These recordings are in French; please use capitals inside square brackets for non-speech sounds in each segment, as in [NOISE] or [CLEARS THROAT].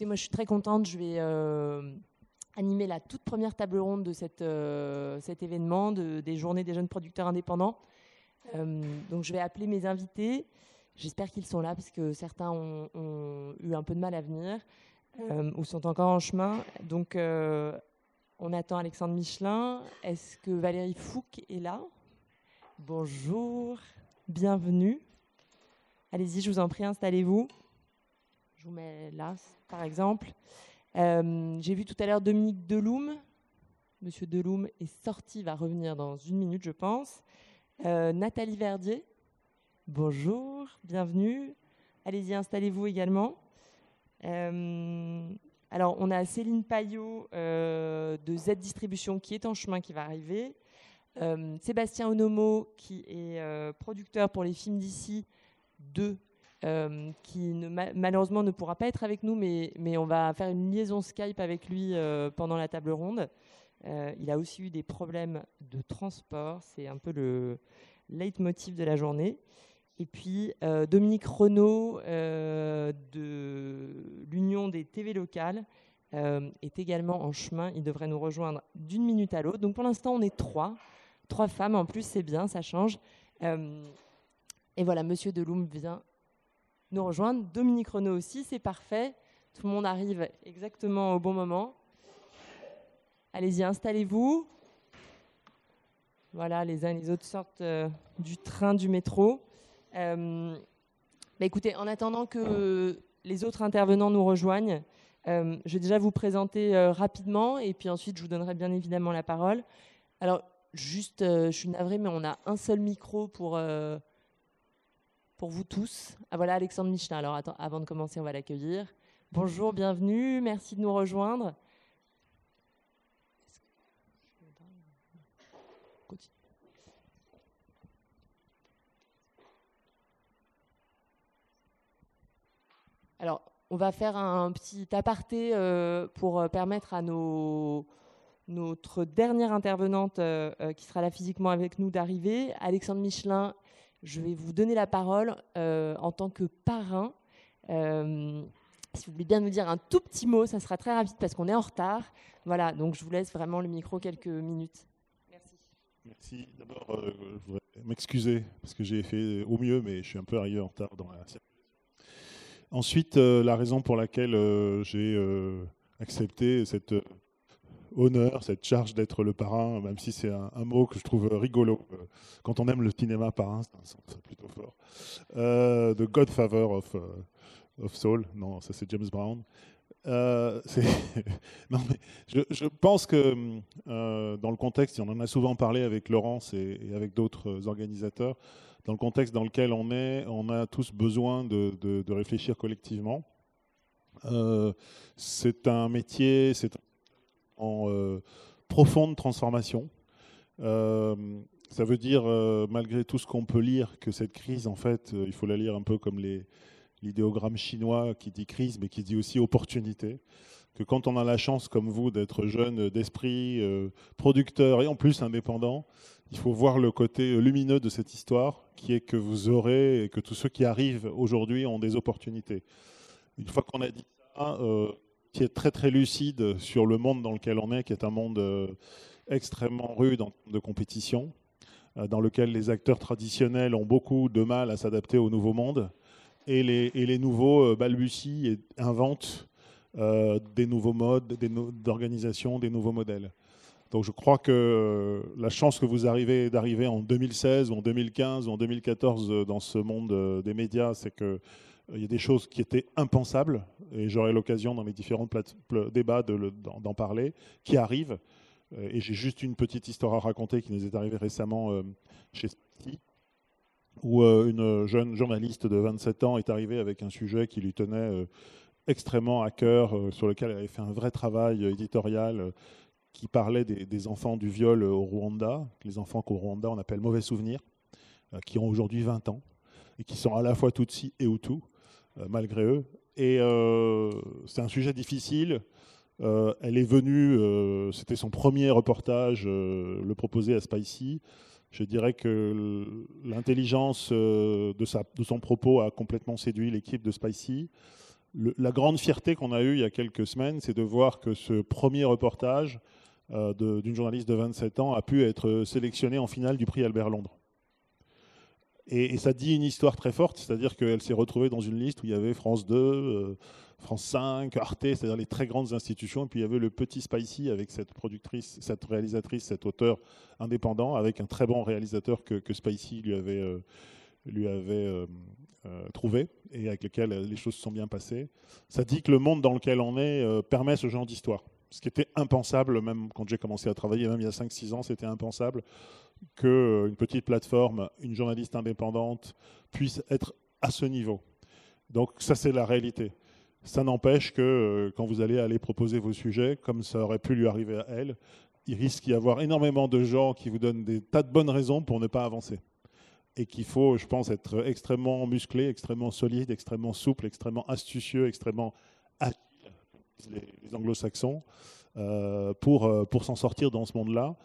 Moi, je suis très contente. Je vais euh, animer la toute première table ronde de euh, cet événement de, des Journées des jeunes producteurs indépendants. Euh, donc, je vais appeler mes invités. J'espère qu'ils sont là parce que certains ont, ont, eu un peu de mal à venir ou sont encore en chemin. Donc, on attend Alexandre Michelin. Est-ce que Valérie Fouque est là? Bonjour, bienvenue. Allez-y, je vous en prie, installez-vous. Je vous mets là, par exemple. Euh, J'ai vu tout à l'heure Dominique Deloum. Monsieur Deloum est sorti, va revenir dans une minute, je pense. Euh, Nathalie Verdier. Bonjour, bienvenue. Allez-y, installez-vous également. Euh, alors, on a Céline Payot de Z Distribution qui est en chemin, qui va arriver. Sébastien Onomo, qui est producteur pour les films d'ici, de euh, qui malheureusement ne pourra pas être avec nous, mais, on va faire une liaison Skype avec lui euh, pendant la table ronde. Euh, il a aussi eu des problèmes de transport, c'est un peu le leitmotiv de la journée. Et puis Dominique Renault de l'Union des TV locales est également en chemin. Il devrait nous rejoindre d'une minute à l'autre. Donc pour l'instant, on est trois. Trois femmes en plus, c'est bien, ça change. et voilà, Monsieur Deloum vient nous rejoindre. Dominique Renaud aussi, c'est parfait. Tout le monde arrive exactement au bon moment. Allez-y, installez-vous. Voilà, les uns et les autres sortent euh, du train, du métro. Euh, bah écoutez, en attendant que les autres intervenants nous rejoignent, euh, je vais déjà vous présenter rapidement et puis ensuite je vous donnerai bien évidemment la parole. Alors, juste, je suis navrée, mais on a un seul micro pour pour vous tous. Ah voilà Alexandre Michelin. Alors avant de commencer, on va l'accueillir. Bonjour, bienvenue, merci de nous rejoindre. Alors, on va faire un petit aparté euh, pour permettre à notre dernière intervenante euh, qui sera là physiquement avec nous d'arriver. Alexandre Michelin je vais vous donner la parole euh, en tant que parrain. Euh, si vous voulez bien nous dire un tout petit mot, ça sera très rapide parce qu'on est en retard. Voilà, donc je vous laisse vraiment le micro quelques minutes. Merci. Merci. D'abord, euh, je voudrais m'excuser parce que j'ai fait au mieux, mais je suis un peu arrivé en retard dans la Ensuite, euh, la raison pour laquelle euh, j'ai accepté cette honneur, cette charge d'être le parrain, même si c'est un, un, mot que je trouve rigolo. Quand on aime le cinéma parrain, c'est plutôt fort. Euh, The Godfather of, uh, of Soul, non, ça c'est James Brown. Euh, [LAUGHS] non, mais je, je, pense que euh, dans le contexte, on en a souvent parlé avec Laurence et, et avec d'autres organisateurs, dans le contexte dans lequel on est, on a tous besoin de, de, réfléchir collectivement. Euh, c'est un métier, c'est un en euh, profonde transformation. Euh, ça veut dire, euh, malgré tout ce qu'on peut lire, que cette crise, en fait, il faut la lire un peu comme l'idéogramme chinois qui dit crise, mais qui dit aussi opportunité. Que quand on a la chance, comme vous, d'être jeune d'esprit, producteur et en plus indépendant, il faut voir le côté lumineux de cette histoire, qui est que vous aurez et que tous ceux qui arrivent aujourd'hui ont des opportunités. Une fois qu'on a dit ça, qui est très très lucide sur le monde dans lequel on est, qui est un monde euh, extrêmement rude en de compétition, euh, dans lequel les acteurs traditionnels ont beaucoup de mal à s'adapter au nouveau monde, et les, nouveaux euh, balbutient et inventent des nouveaux modes des no d'organisation, des nouveaux modèles. Donc je crois que la chance que vous arrivez d'arriver en 2016 ou en 2015 ou en 2014 dans ce monde des médias, c'est que il y a des choses qui étaient impensables, et j'aurai l'occasion dans les différents débats d'en parler, qui arrivent. Euh, et j'ai juste une petite histoire à raconter qui nous est arrivée récemment euh, chez Spiti, où euh, une jeune journaliste de 27 ans est arrivée avec un sujet qui lui tenait extrêmement à cœur, sur lequel elle avait fait un vrai travail éditorial qui parlait des, des, enfants du viol au Rwanda, les enfants qu'au Rwanda on appelle mauvais souvenirs, qui ont aujourd'hui 20 ans et qui sont à la fois Tutsi et Hutu. Euh, malgré eux. Et euh, c'est un sujet difficile. Euh, elle est venue, c'était son premier reportage, le proposer à Spicy. Je dirais que l'intelligence de, de, son propos a complètement séduit l'équipe de Spicy. la grande fierté qu'on a eue il y a quelques semaines, c'est de voir que ce premier reportage d'une journaliste de 27 ans a pu être sélectionné en finale du prix Albert Londres. Et, ça dit une histoire très forte, c'est-à-dire qu'elle s'est retrouvée dans une liste où il y avait France 2, euh, France 5, Arte, c'est-à-dire les très grandes institutions, et puis il y avait le petit Spicy avec cette productrice, cette réalisatrice, cet auteur indépendant, avec un très bon réalisateur que, Spicy lui avait, euh, euh, trouvé, et avec lequel les choses se sont bien passées. Ça dit que le monde dans lequel on est permet ce genre d'histoire ce qui était impensable, même quand j'ai commencé à travailler, même il y a 5-6 ans, c'était impensable qu'une euh, petite plateforme, une journaliste indépendante puisse être à ce niveau. Donc ça, c'est la réalité. Ça n'empêche que euh, quand vous allez aller proposer vos sujets, comme ça aurait pu lui arriver à elle, il risque d'y avoir énormément de gens qui vous donnent des tas de bonnes raisons pour ne pas avancer. Et qu'il faut, je pense, être extrêmement musclé, extrêmement solide, extrêmement souple, extrêmement astucieux, extrêmement les, anglo-saxons, euh, pour, pour s'en sortir dans ce monde-là.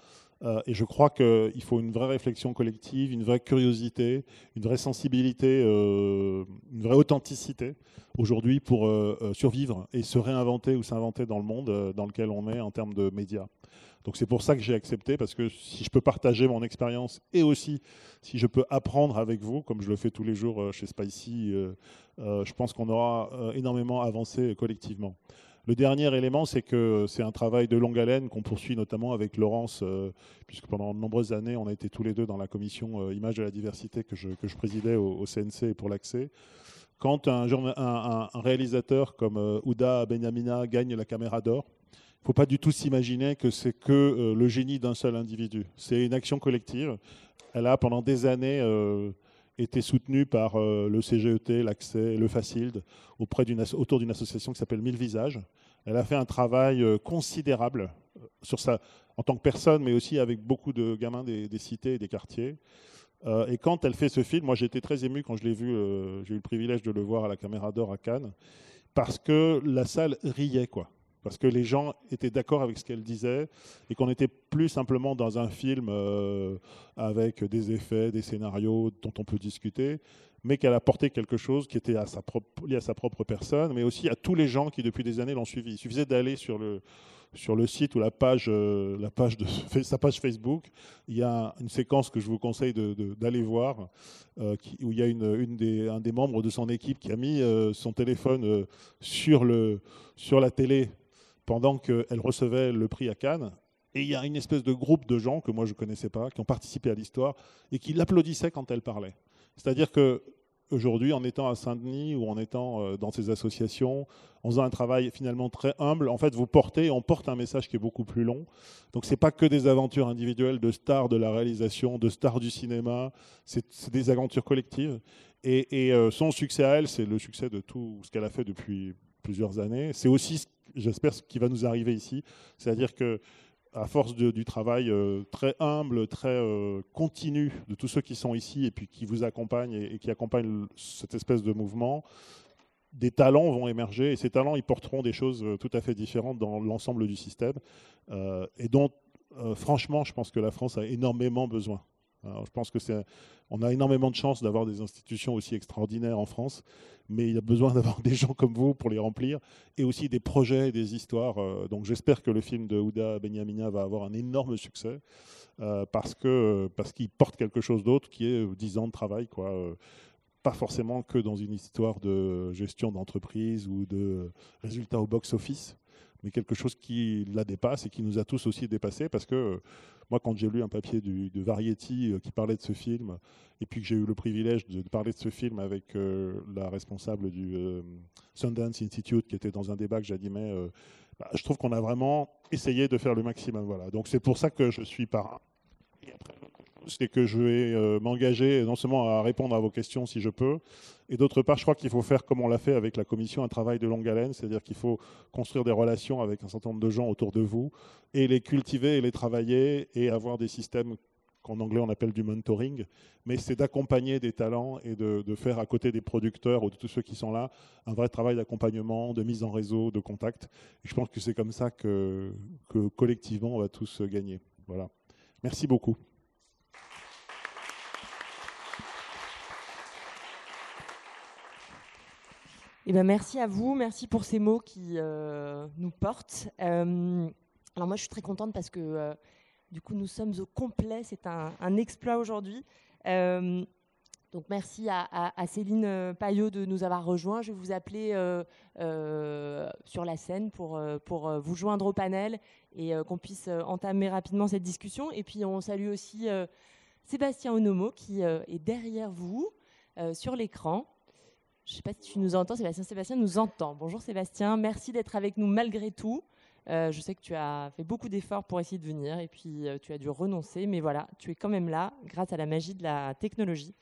Euh, et je crois qu'il faut une vraie réflexion collective, une vraie curiosité, une vraie sensibilité, euh, une vraie authenticité aujourd'hui pour euh, survivre et se réinventer ou s'inventer dans le monde dans lequel on est en termes de médias. Donc c'est pour ça que j'ai accepté, parce que si je peux partager mon expérience et aussi si je peux apprendre avec vous, comme je le fais tous les jours chez Spicy, je pense qu'on aura énormément avancé collectivement. Le dernier élément, c'est que c'est un travail de longue haleine qu'on poursuit notamment avec Laurence, euh, puisque pendant de nombreuses années, on a été tous les deux dans la commission euh, Image de la diversité que je, présidais au, CNC pour l'accès. Quand un, réalisateur comme euh, Ouda Benyamina gagne la caméra d'or, il ne faut pas du tout s'imaginer que c'est que le génie d'un seul individu. C'est une action collective. Elle a pendant des années été soutenue par le CGET, l'accès, le FACILD, auprès autour d'une association qui s'appelle Mille Visages, elle a fait un travail euh, considérable euh, sur sa, en tant que personne, mais aussi avec beaucoup de gamins des, cités et des quartiers. Euh, et quand elle fait ce film, moi j'ai été très ému quand je l'ai vu, j'ai eu le privilège de le voir à la Caméra d'Or à Cannes, parce que la salle riait, quoi. Parce que les gens étaient d'accord avec ce qu'elle disait et qu'on n'était plus simplement dans un film avec des effets, des scénarios dont on peut discuter, mais qu'elle apportait quelque chose qui était lié à sa propre personne, mais aussi à tous les gens qui depuis des années l'ont suivi. Il suffisait d'aller sur le, sur le site ou la page, euh, la page de sa page Facebook. Il y a une séquence que je vous conseille d'aller voir, euh, où il y a une, des, un des membres de son équipe qui a mis euh, son téléphone sur, le, sur la télé pendant qu'elle recevait le prix à Cannes. Et il y a une espèce de groupe de gens que moi je ne connaissais pas, qui ont participé à l'histoire et qui l'applaudissaient quand elle parlait. C'est-à-dire que aujourd'hui, en étant à Saint-Denis ou en étant euh, dans ces associations, en faisant un travail finalement très humble, en fait, vous portez, on porte un message qui est beaucoup plus long. Donc, ce n'est pas que des aventures individuelles de stars de la réalisation, de stars du cinéma, c'est des aventures collectives. Et, euh, son succès à elle, c'est le succès de tout ce qu'elle a fait depuis plusieurs années. C'est aussi, j'espère, ce qui va nous arriver ici. C'est-à-dire que à force du travail euh, très humble, très euh, continu de tous ceux qui sont ici et qui vous accompagnent et, qui accompagnent cette espèce de mouvement, des talents vont émerger et ces talents, ils porteront des choses euh, tout à fait différentes dans l'ensemble du système et dont, franchement, je pense que la France a énormément besoin. Je pense que c'est, on a énormément de chance d'avoir des institutions aussi extraordinaires en France mais il y a besoin d'avoir [LAUGHS] des gens comme vous pour les remplir, et aussi des projets et des histoires. Euh, donc j'espère que le film de Ouda Benyamina va avoir un énorme succès, euh, parce qu'il parce qu'il porte quelque chose d'autre qui est 10 ans de travail. Quoi. Euh, pas forcément que dans une histoire de gestion d'entreprise ou de résultats au box-office, mais quelque chose qui la dépasse et qui nous a tous aussi dépassés, parce que moi, quand j'ai lu un papier de Variety euh, qui parlait de ce film, et puis que j'ai eu le privilège de, parler de ce film avec euh, la responsable du euh, Sundance Institute, qui était dans un débat que j'animais, bah, je trouve qu'on a vraiment essayé de faire le maximum. Voilà. Donc c'est pour ça que je suis parrain. Et après, c'est que je vais euh, m'engager non seulement à répondre à vos questions si je peux, et d'autre part, je crois qu'il faut faire comme on l'a fait avec la commission, un travail de longue haleine, c'est-à-dire qu'il faut construire des relations avec un certain nombre de gens autour de vous, et les cultiver et les travailler, et avoir des systèmes qu'en anglais on appelle du mentoring, mais c'est d'accompagner des talents et de, faire à côté des producteurs ou de tous ceux qui sont là un vrai travail d'accompagnement, de mise en réseau, de contact. Et je pense que c'est comme ça que, que collectivement on va tous gagner. Voilà. Merci beaucoup. Eh ben, merci à vous, merci pour ces mots qui nous portent. alors moi, je suis très contente parce que du coup, nous sommes au complet. C'est un, exploit aujourd'hui. Donc merci à, Céline euh, Payot de nous avoir rejoints. Je vais vous appeler euh, euh, sur la scène pour, pour vous joindre au panel et qu'on puisse entamer rapidement cette discussion. Et puis on salue aussi Sébastien Onomo qui est derrière vous sur l'écran. Je ne sais pas si tu nous entends, Sébastien. Sébastien nous entend. Bonjour Sébastien, merci d'être avec nous malgré tout. je sais que tu as fait beaucoup d'efforts pour essayer de venir et puis tu as dû renoncer, mais voilà, tu es quand même là grâce à la magie de la technologie.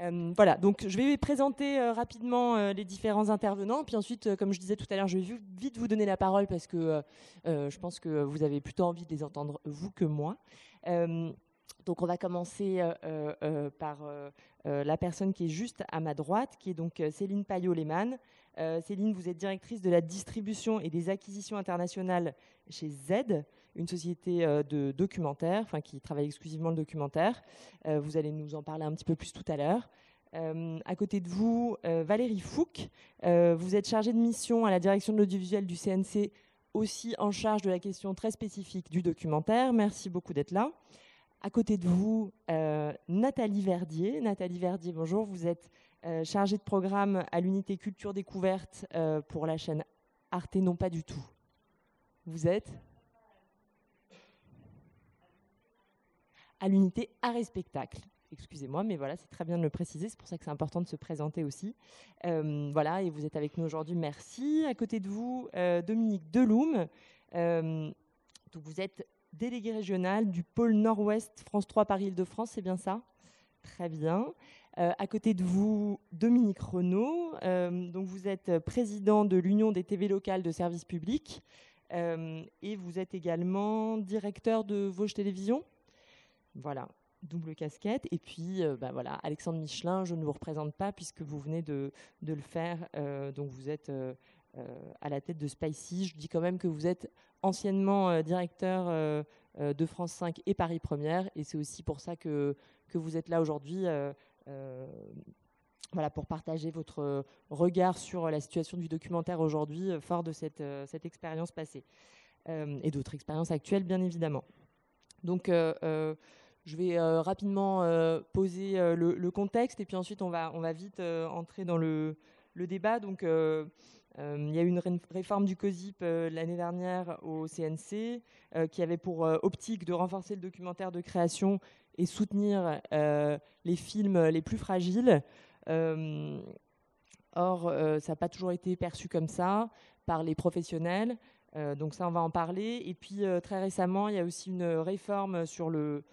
Euh, voilà, donc je vais présenter euh, rapidement euh, les différents intervenants, puis ensuite, comme je disais tout à l'heure, je vais vite vous donner la parole parce que je pense que vous avez plutôt envie de les entendre vous que moi. Donc on va commencer par la personne qui est juste à ma droite, qui est donc Céline Payot-Lehmann. Céline, vous êtes directrice de la distribution et des acquisitions internationales chez Z une société de documentaire, enfin qui travaille exclusivement le documentaire. vous allez nous en parler un petit peu plus tout à l'heure. à côté de vous, Valérie Fouque, vous êtes chargée de mission à la direction de l'audiovisuel du CNC, aussi en charge de la question très spécifique du documentaire. Merci beaucoup d'être là. À côté de vous, Nathalie Verdier. Nathalie Verdier, bonjour. Vous êtes chargée de programme à l'unité Culture Découverte pour la chaîne Arte, non pas du tout. Vous êtes à l'unité art et spectacle. Excusez-moi, mais voilà, c'est très bien de le préciser. C'est pour ça que c'est important de se présenter aussi. Euh, voilà, et vous êtes avec nous aujourd'hui. Merci. À côté de vous, euh, Dominique Deloum. Euh, donc vous êtes délégué régional du pôle Nord-Ouest France 3 Paris-Île-de-France, c'est bien ça? Très bien. à côté de vous, Dominique Renaud. donc vous êtes président de l'Union des TV locales de services publics. et vous êtes également directeur de Vosges Télévision voilà, double casquette. Et puis, euh, bah, voilà, Alexandre Michelin, je ne vous représente pas puisque vous venez de, le faire. Euh, donc, vous êtes euh, à la tête de Spicy. Je dis quand même que vous êtes anciennement directeur de France 5 et Paris Première. Et c'est aussi pour ça que, que vous êtes là aujourd'hui. voilà, pour partager votre regard sur la situation du documentaire aujourd'hui, fort de cette, cette expérience passée. et d'autres expériences actuelles, bien évidemment. Donc, je vais euh, rapidement euh, poser euh, le, contexte et puis ensuite on va, on va vite entrer dans le, débat. Donc, il y a eu une réforme du COSIP l'année dernière au CNC qui avait pour optique de renforcer le documentaire de création et soutenir les films les plus fragiles. or, ça n'a pas toujours été perçu comme ça par les professionnels. donc ça, on va en parler. Et puis, très récemment, il y a aussi une réforme sur le,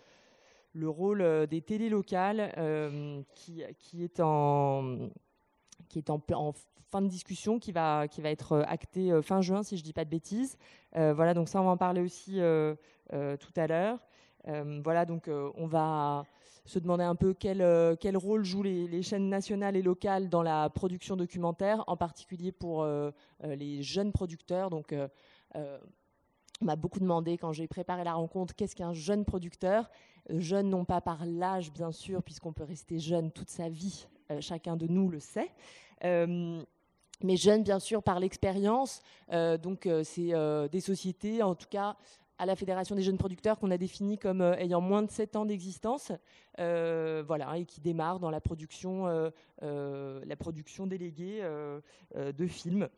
le rôle euh, des télés locales euh, qui, est en qui est en, fin de discussion, qui va, qui va être euh, acté fin juin, si je ne dis pas de bêtises. voilà, donc ça, on va en parler aussi tout à l'heure. voilà, donc on va se demander un peu quel, quel rôle jouent les, chaînes nationales et locales dans la production documentaire, en particulier pour les jeunes producteurs. Donc, on m'a beaucoup demandé quand j'ai préparé la rencontre qu'est-ce qu'un jeune producteur? Jeune non pas par l'âge bien sûr, puisqu'on peut rester jeune toute sa vie, euh, chacun de nous le sait. Euh, mais jeune bien sûr par l'expérience. Euh, donc c'est des sociétés, en tout cas à la Fédération des jeunes producteurs qu'on a défini comme ayant moins de 7 ans d'existence, voilà, et qui démarrent dans la production, la production déléguée de films.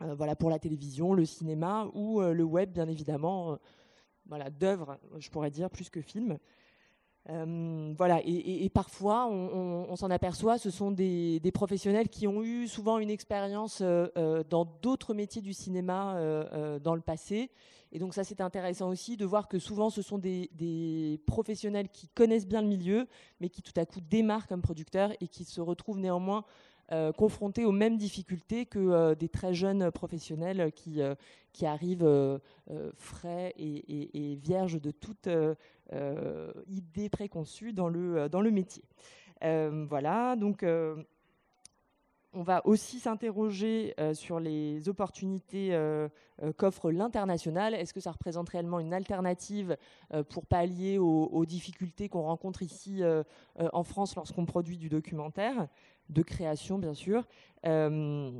voilà pour la télévision, le cinéma ou le web bien évidemment voilà, d'œuvres, je pourrais dire, plus que films. Euh, voilà, et, parfois, on, s'en aperçoit, ce sont des, professionnels qui ont eu souvent une expérience euh, euh, dans d'autres métiers du cinéma dans le passé. Et donc ça, c'est intéressant aussi de voir que souvent, ce sont des, professionnels qui connaissent bien le milieu, mais qui tout à coup démarrent comme producteurs et qui se retrouvent néanmoins confrontés aux mêmes difficultés que des très jeunes professionnels qui, qui arrivent frais et, vierges de toute idée préconçue dans le, dans le métier. voilà, donc on va aussi s'interroger euh, sur les opportunités euh, euh, qu'offre l'international. Est-ce que ça représente réellement une alternative pour pallier aux, difficultés qu'on rencontre ici en France lorsqu'on produit du documentaire, de création bien sûr Est-ce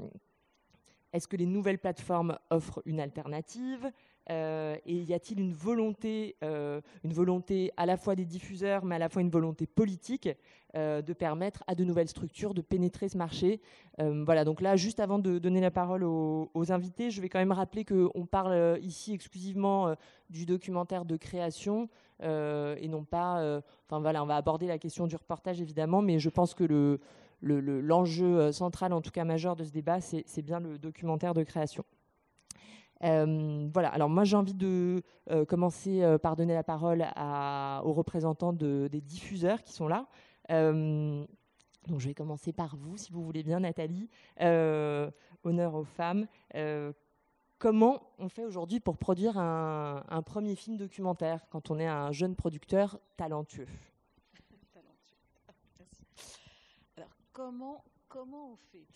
que les nouvelles plateformes offrent une alternative? Euh, et y a-t-il une volonté, euh, une volonté à la fois des diffuseurs, mais à la fois une volonté politique euh, de permettre à de nouvelles structures de pénétrer ce marché? Voilà, donc là, juste avant de donner la parole aux, invités, je vais quand même rappeler qu'on parle ici exclusivement du documentaire de création et non pas. Enfin voilà, on va aborder la question du reportage évidemment, mais je pense que le l'enjeu central, en tout cas majeur de ce débat, c'est bien le documentaire de création. Voilà, alors moi j'ai envie de commencer par donner la parole aux représentants des diffuseurs qui sont là. donc je vais commencer par vous, si vous voulez bien, Nathalie. honneur aux femmes. comment on fait aujourd'hui pour produire un, premier film documentaire quand on est un jeune producteur talentueux? Alors comment, comment on fait?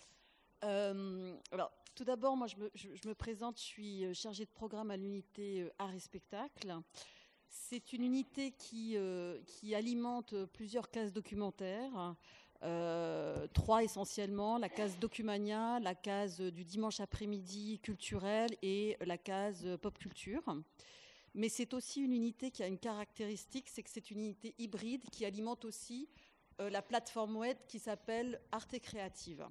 Alors, tout d'abord, moi, je me, présente, je suis euh, chargée de programme à l'unité euh, Art et Spectacle. C'est une unité qui, euh, alimente plusieurs cases documentaires. trois essentiellement, la case Documania, la case du dimanche après-midi culturel et la case pop culture. Mais c'est aussi une unité qui a une caractéristique, c'est que c'est une unité hybride qui alimente aussi la plateforme web qui s'appelle Arte Créative.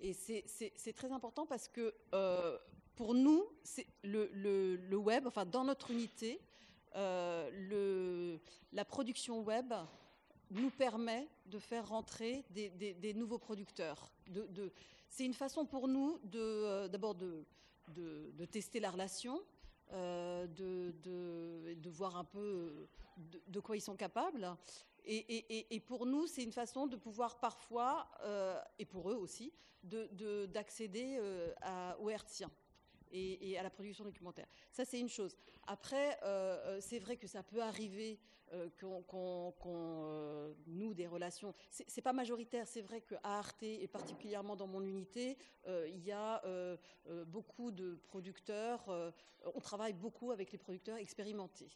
Et c'est très important parce que euh, pour nous, le, web, enfin dans notre unité, euh, la production web nous permet de faire rentrer des, nouveaux producteurs. C'est une façon pour nous euh, d'abord de, tester la relation, de, voir un peu de, quoi ils sont capables. Et, pour nous, c'est une façon de pouvoir parfois, et pour eux aussi, d'accéder de, euh, au hertzien. Et, à la production documentaire. Ça, c'est une chose. Après, euh, euh, c'est vrai que ça peut arriver qu'on noue des relations. C'est pas majoritaire. C'est vrai qu'à Arte, et particulièrement dans mon unité, il y a beaucoup de producteurs. on travaille beaucoup avec les producteurs expérimentés.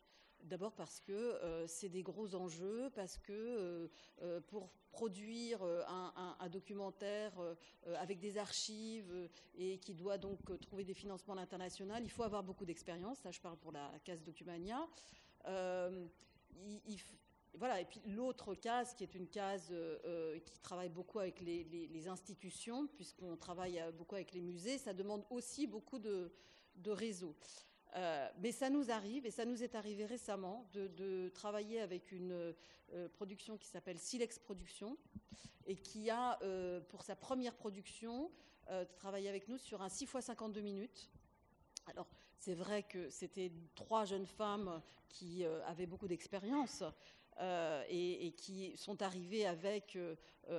D'abord parce que euh, c'est des gros enjeux, parce que euh, euh, pour produire un, documentaire avec des archives et qui doit donc trouver des financements à l'international, il faut avoir beaucoup d'expérience. Ça, je parle pour la case Documania. voilà. Et puis l'autre case, qui est une case qui travaille beaucoup avec les, institutions, puisqu'on travaille beaucoup avec les musées, ça demande aussi beaucoup de, de réseaux. Euh, mais ça nous arrive, et ça nous est arrivé récemment, de, travailler avec une euh, production qui s'appelle Silex Production, et qui a, euh, pour sa première production, travaillé avec nous sur un 6 x 52 minutes. Alors, c'est vrai que c'était trois jeunes femmes qui avaient beaucoup d'expérience, euh, et, qui sont arrivés avec euh,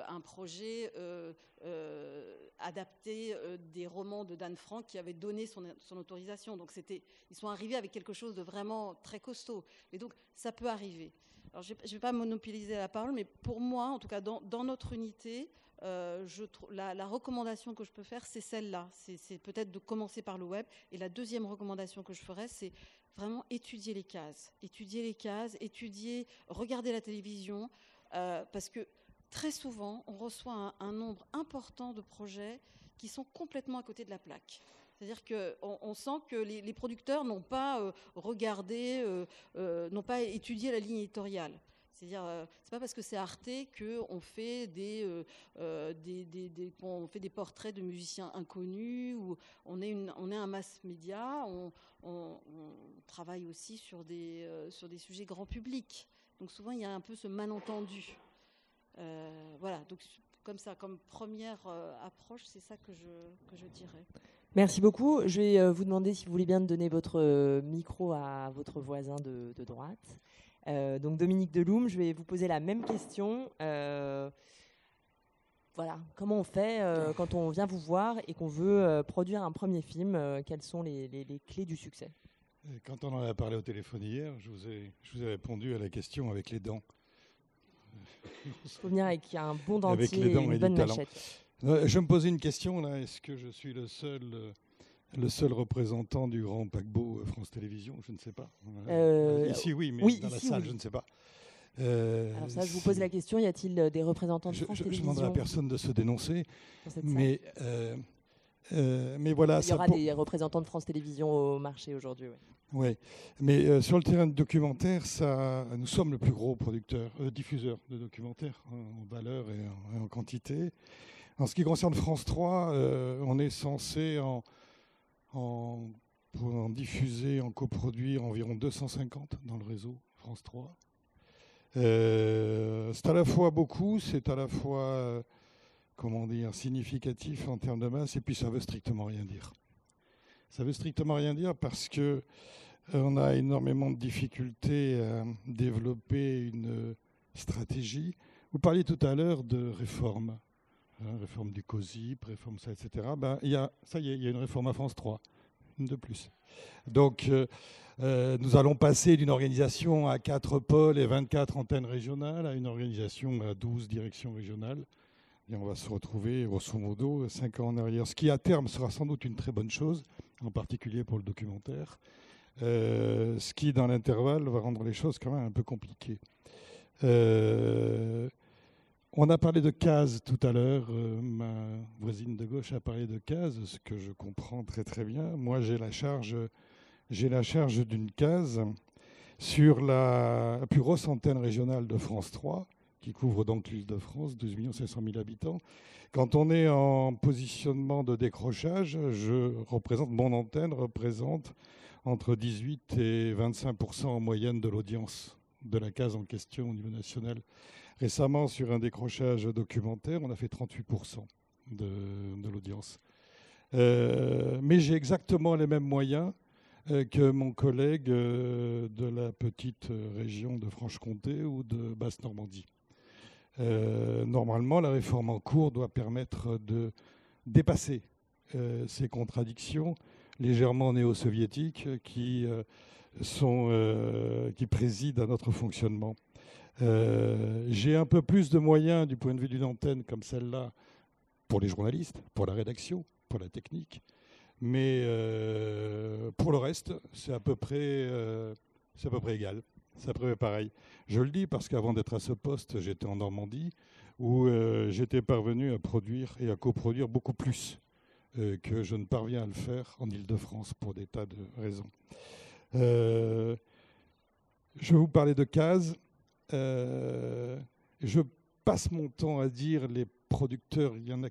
un projet euh, adapté des romans de Dan Frank qui avait donné son, autorisation. Donc c'était, ils sont arrivés avec quelque chose de vraiment très costaud. Et donc ça peut arriver. Je ne vais pas monopoliser la parole, mais pour moi, en tout cas dans, notre unité, la, la, recommandation que je peux faire, c'est celle-là. C'est peut-être de commencer par le web. Et la deuxième recommandation que je ferais, c'est vraiment étudier les cases, étudier les cases, étudier, regarder la télévision, euh, parce que très souvent, on reçoit un, nombre important de projets qui sont complètement à côté de la plaque. C'est-à-dire qu'on on sent que les, producteurs n'ont pas euh, regardé, euh, n'ont pas étudié la ligne éditoriale. C'est-à-dire, euh, c'est pas parce que c'est Arte qu'on fait des, euh, euh, fait des portraits de musiciens inconnus ou on est, on est un mass média. On, on, travaille aussi sur des, sur des sujets grand public. Donc souvent, il y a un peu ce malentendu. voilà. Donc comme ça, comme première approche, c'est ça que je, que je dirais. Merci beaucoup. Je vais vous demander si vous voulez bien donner votre micro à votre voisin de, de droite. Euh, donc Dominique Deloum, je vais vous poser la même question. Euh, voilà, comment on fait euh, quand on vient vous voir et qu'on veut produire un premier film Quelles sont les, clés du succès? Quand on en a parlé au téléphone hier, je vous ai, je vous ai répondu à la question avec les dents. Il faut venir avec un bon dentier et une bonne machette. Je me posais une question là. Est-ce que je suis le seul, le seul représentant du grand paquebot France Télévisions? Je ne sais pas. ici, oui, mais dans la salle, je ne sais pas. Alors ça, je vous pose la question, y a-t-il des représentants de France Télévisions Je demanderai à personne de se dénoncer, mais euh, mais voilà, Il y aura des représentants de France Télévisions au marché aujourd'hui. Oui, mais euh, sur le terrain de documentaire, ça, nous sommes le plus gros producteur, euh, diffuseur de documentaires en valeur et en, quantité. En ce qui concerne France 3, on est censé en, en, diffuser, en coproduire environ 250 dans le réseau France 3. c'est à la fois beaucoup, c'est à la fois comment dire, significatif en termes de masse, et puis ça veut strictement rien dire. Ça veut strictement rien dire parce que euh, on a énormément de difficultés à développer une stratégie. Vous parliez tout à l'heure de réforme, hein, réforme du COSIP, réforme ça, etc. Ben, y a, ça y est, il y a une réforme à France 3, une de plus. Donc, euh, euh, nous allons passer d'une organisation à 4 pôles et 24 antennes régionales à une organisation à 12 directions régionales et on va se retrouver, grosso modo, cinq ans en arrière. Ce qui, à terme, sera sans doute une très bonne chose, en particulier pour le documentaire. Euh, ce qui, dans l'intervalle, va rendre les choses quand même un peu compliquées. Euh, on a parlé de cases tout à l'heure. Euh, ma voisine de gauche a parlé de cases, ce que je comprends très très bien. Moi, j'ai la charge, d'une case sur la plus grosse antenne régionale de France 3, qui couvre donc l'île de France, 12 500 000 habitants. Quand on est en positionnement de décrochage, je représente, mon antenne représente entre 18 et 25% en moyenne de l'audience de la case en question au niveau national. Récemment, sur un décrochage documentaire, on a fait 38 de, de l'audience. Euh, mais j'ai exactement les mêmes moyens euh, que mon collègue euh, de la petite région de Franche-Comté ou de Basse-Normandie. Normalement, la réforme en cours doit permettre de dépasser ces contradictions légèrement néo-soviétiques qui président à notre fonctionnement. J'ai un peu plus de moyens du point de vue d'une antenne comme celle-là pour les journalistes, pour la rédaction, pour la technique. Mais pour le reste, c'est à peu près, c'est à peu près égal. Ça prévait pareil. Je le dis parce qu'avant d'être à ce poste, j'étais en Normandie où euh, j'étais parvenu à produire et à coproduire beaucoup plus euh, que je ne parviens à le faire en Ile-de-France pour des tas de raisons. Euh, je vais vous parler de cases. Je passe mon temps à dire les producteurs, il y en a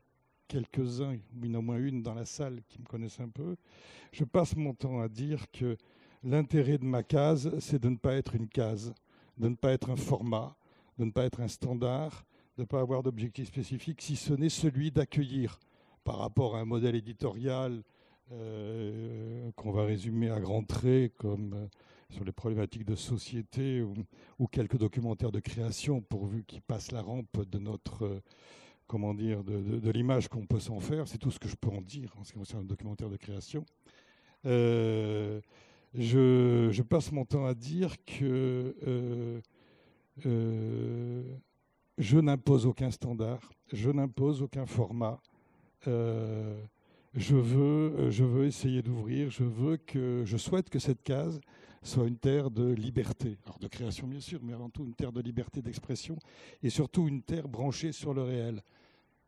quelques-uns, il y en a au moins une dans la salle qui me connaissent un peu. Je passe mon temps à dire que L'intérêt de ma case, c'est de ne pas être une case, de ne pas être un format, de ne pas être un standard, de ne pas avoir d'objectif spécifique, si ce n'est celui d'accueillir par rapport à un modèle éditorial euh, qu'on va résumer à grands traits, comme euh, sur les problématiques de société ou, quelques documentaires de création, pourvu qu'ils passent la rampe de notre, euh, comment dire, de, l'image qu'on peut s'en faire. C'est tout ce que je peux en dire en ce qui concerne le documentaire de création je, passe mon temps à dire que euh, euh, je n'impose aucun standard, je n'impose aucun format. Euh, je, veux, je veux essayer d'ouvrir, je veux que, je souhaite que cette case soit une terre de liberté, alors de création bien sûr, mais avant tout une terre de liberté d'expression et surtout une terre branchée sur le réel.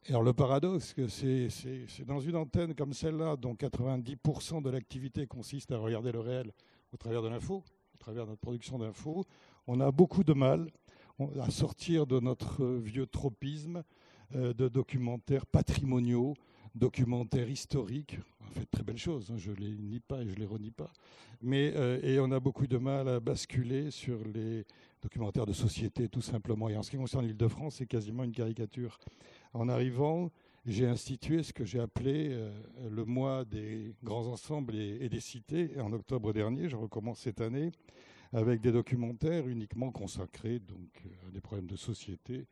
Alors le paradoxe, c'est dans une antenne comme celle-là, dont 90% de l'activité consiste à regarder le réel au travers de l'info, au travers de notre production d'infos, on a beaucoup de mal à sortir de notre vieux tropisme euh, de documentaires patrimoniaux, documentaires historiques. En fait, très belle chose, hein, je ne les nie pas et je ne les renie pas. Mais, euh, et on a beaucoup de mal à basculer sur les documentaires de société, tout simplement. Et en ce qui concerne l'île de France, c'est quasiment une caricature. En arrivant, j'ai institué ce que j'ai appelé euh, le mois des grands ensembles et, des cités. en octobre dernier, je recommence cette année avec des documentaires uniquement consacrés donc, à des problèmes de société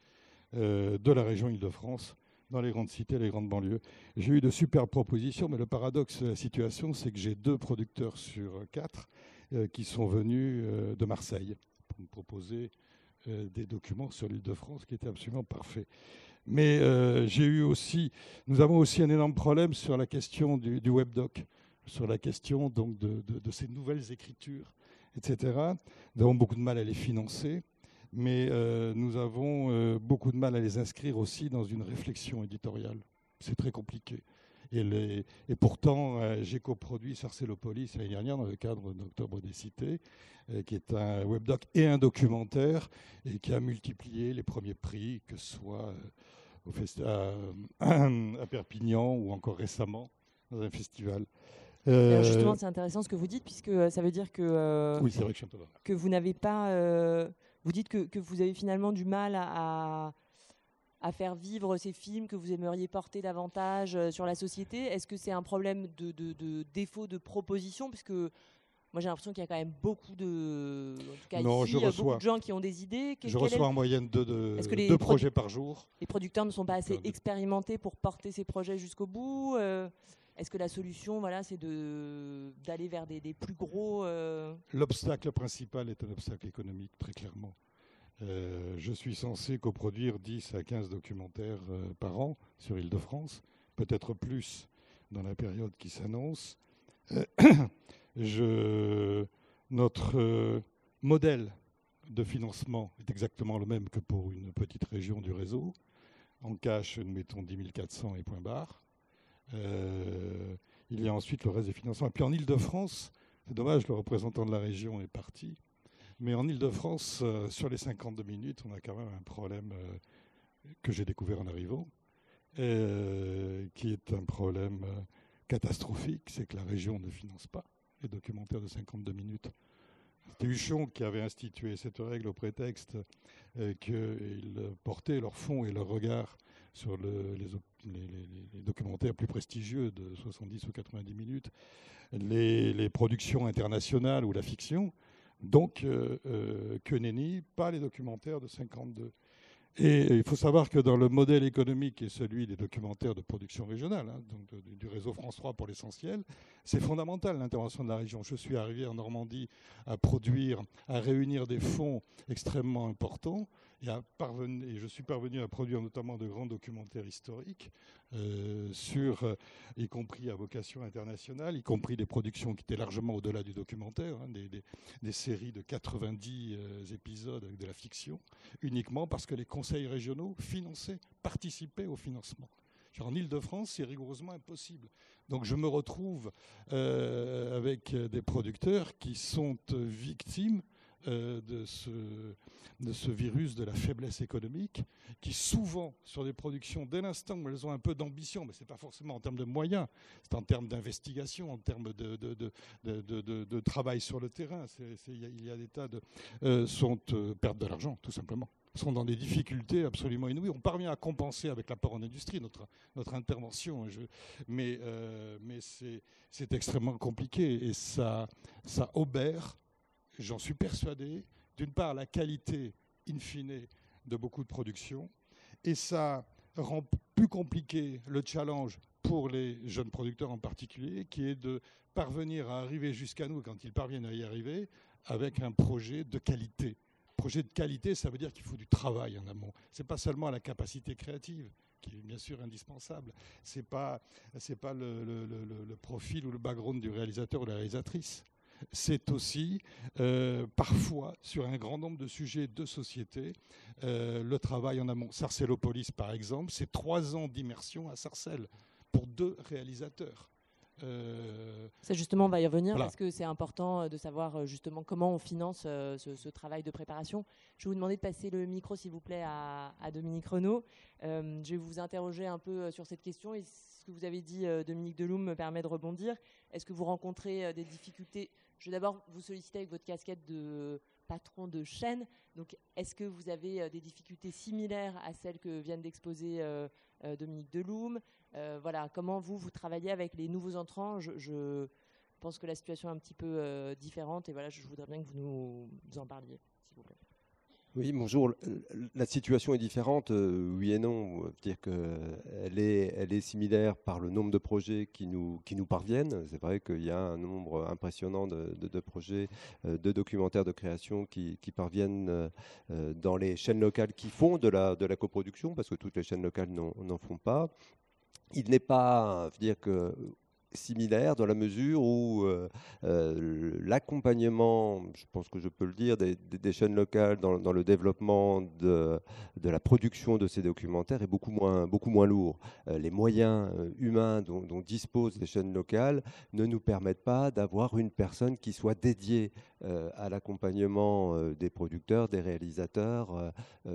euh, de la région Île-de-France dans les grandes cités, les grandes banlieues. J'ai eu de superbes propositions, mais le paradoxe de la situation, c'est que j'ai deux producteurs sur quatre euh, qui sont venus de Marseille pour me proposer des documents sur l'Île-de-France qui étaient absolument parfaits. Mais euh, j'ai eu aussi, nous avons aussi un énorme problème sur la question du, du webdoc, sur la question donc de, ces nouvelles écritures, etc. Nous avons beaucoup de mal à les financer, mais euh, nous avons euh, beaucoup de mal à les inscrire aussi dans une réflexion éditoriale. C'est très compliqué. Et, et pourtant, j'ai coproduit Sarcellopolis l'année dernière dans le cadre d'Octobre des Cités, qui est un webdoc et un documentaire, et qui a multiplié les premiers prix, que ce soit au [CLEARS THROAT] à, Perpignan ou encore récemment dans un festival. Euh, justement, c'est intéressant ce que vous dites, puisque euh, ça veut dire que, euh, oui, vrai que vous n'avez pas. Vous dites que, que, vous avez finalement du mal à, à, faire vivre ces films que vous aimeriez porter davantage sur la société. Est-ce que c'est un problème de, de, de, défaut de proposition? Puisque moi, j'ai l'impression qu'il y a quand même beaucoup de, en tout cas non, je reçois. beaucoup de gens qui ont des idées. je reçois en moyenne deux, deux projets par jour. Les producteurs ne sont pas assez expérimentés pour porter ces projets jusqu'au bout. Euh, est-ce que la solution, voilà, c'est d'aller vers des, plus gros euh, L'obstacle principal est un obstacle économique, très clairement. Euh, je suis censé coproduire 10 à 15 documentaires par an sur Île-de-France, peut-être plus dans la période qui s'annonce. [COUGHS] Notre euh, modèle de financement est exactement le même que pour une petite région du réseau. En cash, nous mettons 10 400 et point barre. Euh, il y a ensuite le reste des financements. Et puis en Ile-de-France, c'est dommage, le représentant de la région est parti. Mais en Ile-de-France, euh, sur les 52 minutes, on a quand même un problème que j'ai découvert en arrivant, qui est un problème catastrophique, c'est que la région ne finance pas documentaire de 52 minutes. C'était Huchon qui avait institué cette règle au prétexte euh, qu'ils portaient leur fond et leur regard sur les, documentaires plus prestigieux de 70 ou 90 minutes, les, productions internationales ou la fiction. Donc, euh, euh, que nenni, pas les documentaires de 52. Et il faut savoir que dans le modèle économique est celui des documentaires de production régionale, hein, donc du réseau France 3 pour l'essentiel, c'est fondamental l'intervention de la région. Je suis arrivé en Normandie à produire, à réunir des fonds extrêmement importants et, je suis parvenu à produire notamment de grands documentaires historiques, euh, euh, y compris à vocation internationale, y compris des productions qui étaient largement au-delà du documentaire, hein, des, séries de 90 euh, épisodes avec de la fiction, uniquement parce que les conseils régionaux finançaient, participaient au financement. En Ile-de-France, c'est rigoureusement impossible. Donc je me retrouve avec des producteurs qui sont victimes euh, de, ce, de ce virus de la faiblesse économique, qui souvent, sur des productions, dès l'instant où elles ont un peu d'ambition, mais ce n'est pas forcément en termes de moyens, c'est en termes d'investigation, en termes de, de, de, de, travail sur le terrain, il y, a des tas de... Euh, sont euh, perdent de l'argent, tout simplement sont dans des difficultés absolument inouïes. On parvient à compenser avec l'apport en industrie notre, notre intervention, je, mais, mais c'est extrêmement compliqué et ça, ça obère j'en suis persuadé, d'une part la qualité in fine de beaucoup de productions, et ça rend plus compliqué le challenge pour les jeunes producteurs en particulier, qui est de parvenir à arriver jusqu'à nous, quand ils parviennent à y arriver, avec un projet de qualité. Projet de qualité, ça veut dire qu'il faut du travail en amont. Ce n'est pas seulement la capacité créative, qui est bien sûr indispensable. Ce n'est pas, pas le, le, profil ou le background du réalisateur ou de la réalisatrice c'est aussi euh, parfois sur un grand nombre de sujets de société euh, le travail en amont. Sarcellopolis, par exemple, c'est trois ans d'immersion à Sarcelles pour deux réalisateurs. Euh... Ça justement, on va y revenir parce que c'est important de savoir justement comment on finance ce, travail de préparation. Je vais vous demander de passer le micro, s'il vous plaît, à, à Dominique Renaud. je vais vous interroger un peu sur cette question et ce que vous avez dit, Dominique Deloum, me permet de rebondir. Est-ce que vous rencontrez des difficultés? Je vais d'abord vous solliciter avec votre casquette de patron de chaîne. Donc, est-ce que vous avez euh, des difficultés similaires à celles que vient d'exposer euh, euh, Dominique Deloum? Voilà, comment vous, vous travaillez avec les nouveaux entrants? Je, pense que la situation est un petit peu différente et voilà, je voudrais bien que vous nous, en parliez, s'il vous plaît. Oui, bonjour. La situation est différente, euh, oui et non. dire qu'elle est, elle est similaire par le nombre de projets qui nous, qui nous parviennent. C'est vrai qu'il y a un nombre impressionnant de, projets, euh, de documentaires de création qui, parviennent euh, dans les chaînes locales qui font de la, de la coproduction, parce que toutes les chaînes locales n'en font pas. Il n'est pas, dire que similaire dans la mesure où euh, euh, l'accompagnement, je pense que je peux le dire, des, chaînes locales dans, le développement de, la production de ces documentaires est beaucoup moins, beaucoup moins lourd. Euh, les moyens humains dont, dont, disposent les chaînes locales ne nous permettent pas d'avoir une personne qui soit dédiée à l'accompagnement des producteurs, des réalisateurs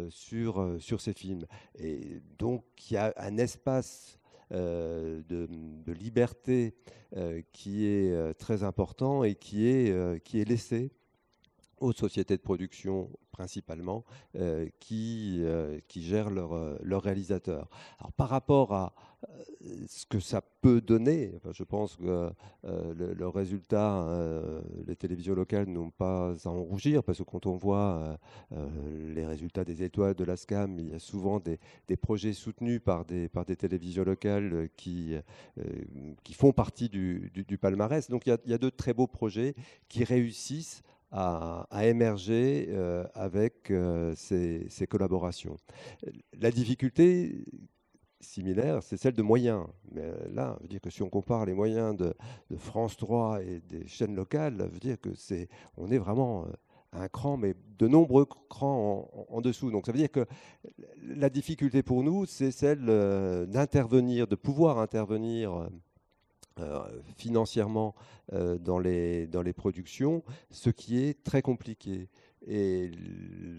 sur, sur ces films. Et donc il y a un espace euh, de, liberté euh, qui est euh, très important et qui est, qui est laissé aux sociétés de production principalement qui, qui gèrent leurs leur réalisateurs. Alors, par rapport à, ce que ça peut donner. je pense que euh, le, résultat, euh, les télévisions locales n'ont pas à en rougir, parce que quand on voit euh, les résultats des étoiles de la SCAM, il y a souvent des, projets soutenus par des, par des télévisions locales qui, qui font partie du, palmarès. Donc il y, a, de très beaux projets qui réussissent à, émerger avec ces, ces, collaborations. La difficulté similaire, c'est celle de moyens. Mais euh, là, veut dire que si on compare les moyens de, France 3 et des chaînes locales, veut dire que c'est, on est vraiment euh, un cran, mais de nombreux crans en, dessous. Donc ça veut dire que la difficulté pour nous, c'est celle euh, d'intervenir, de pouvoir intervenir. Financièrement dans, les, dans les productions, ce qui est très compliqué. Et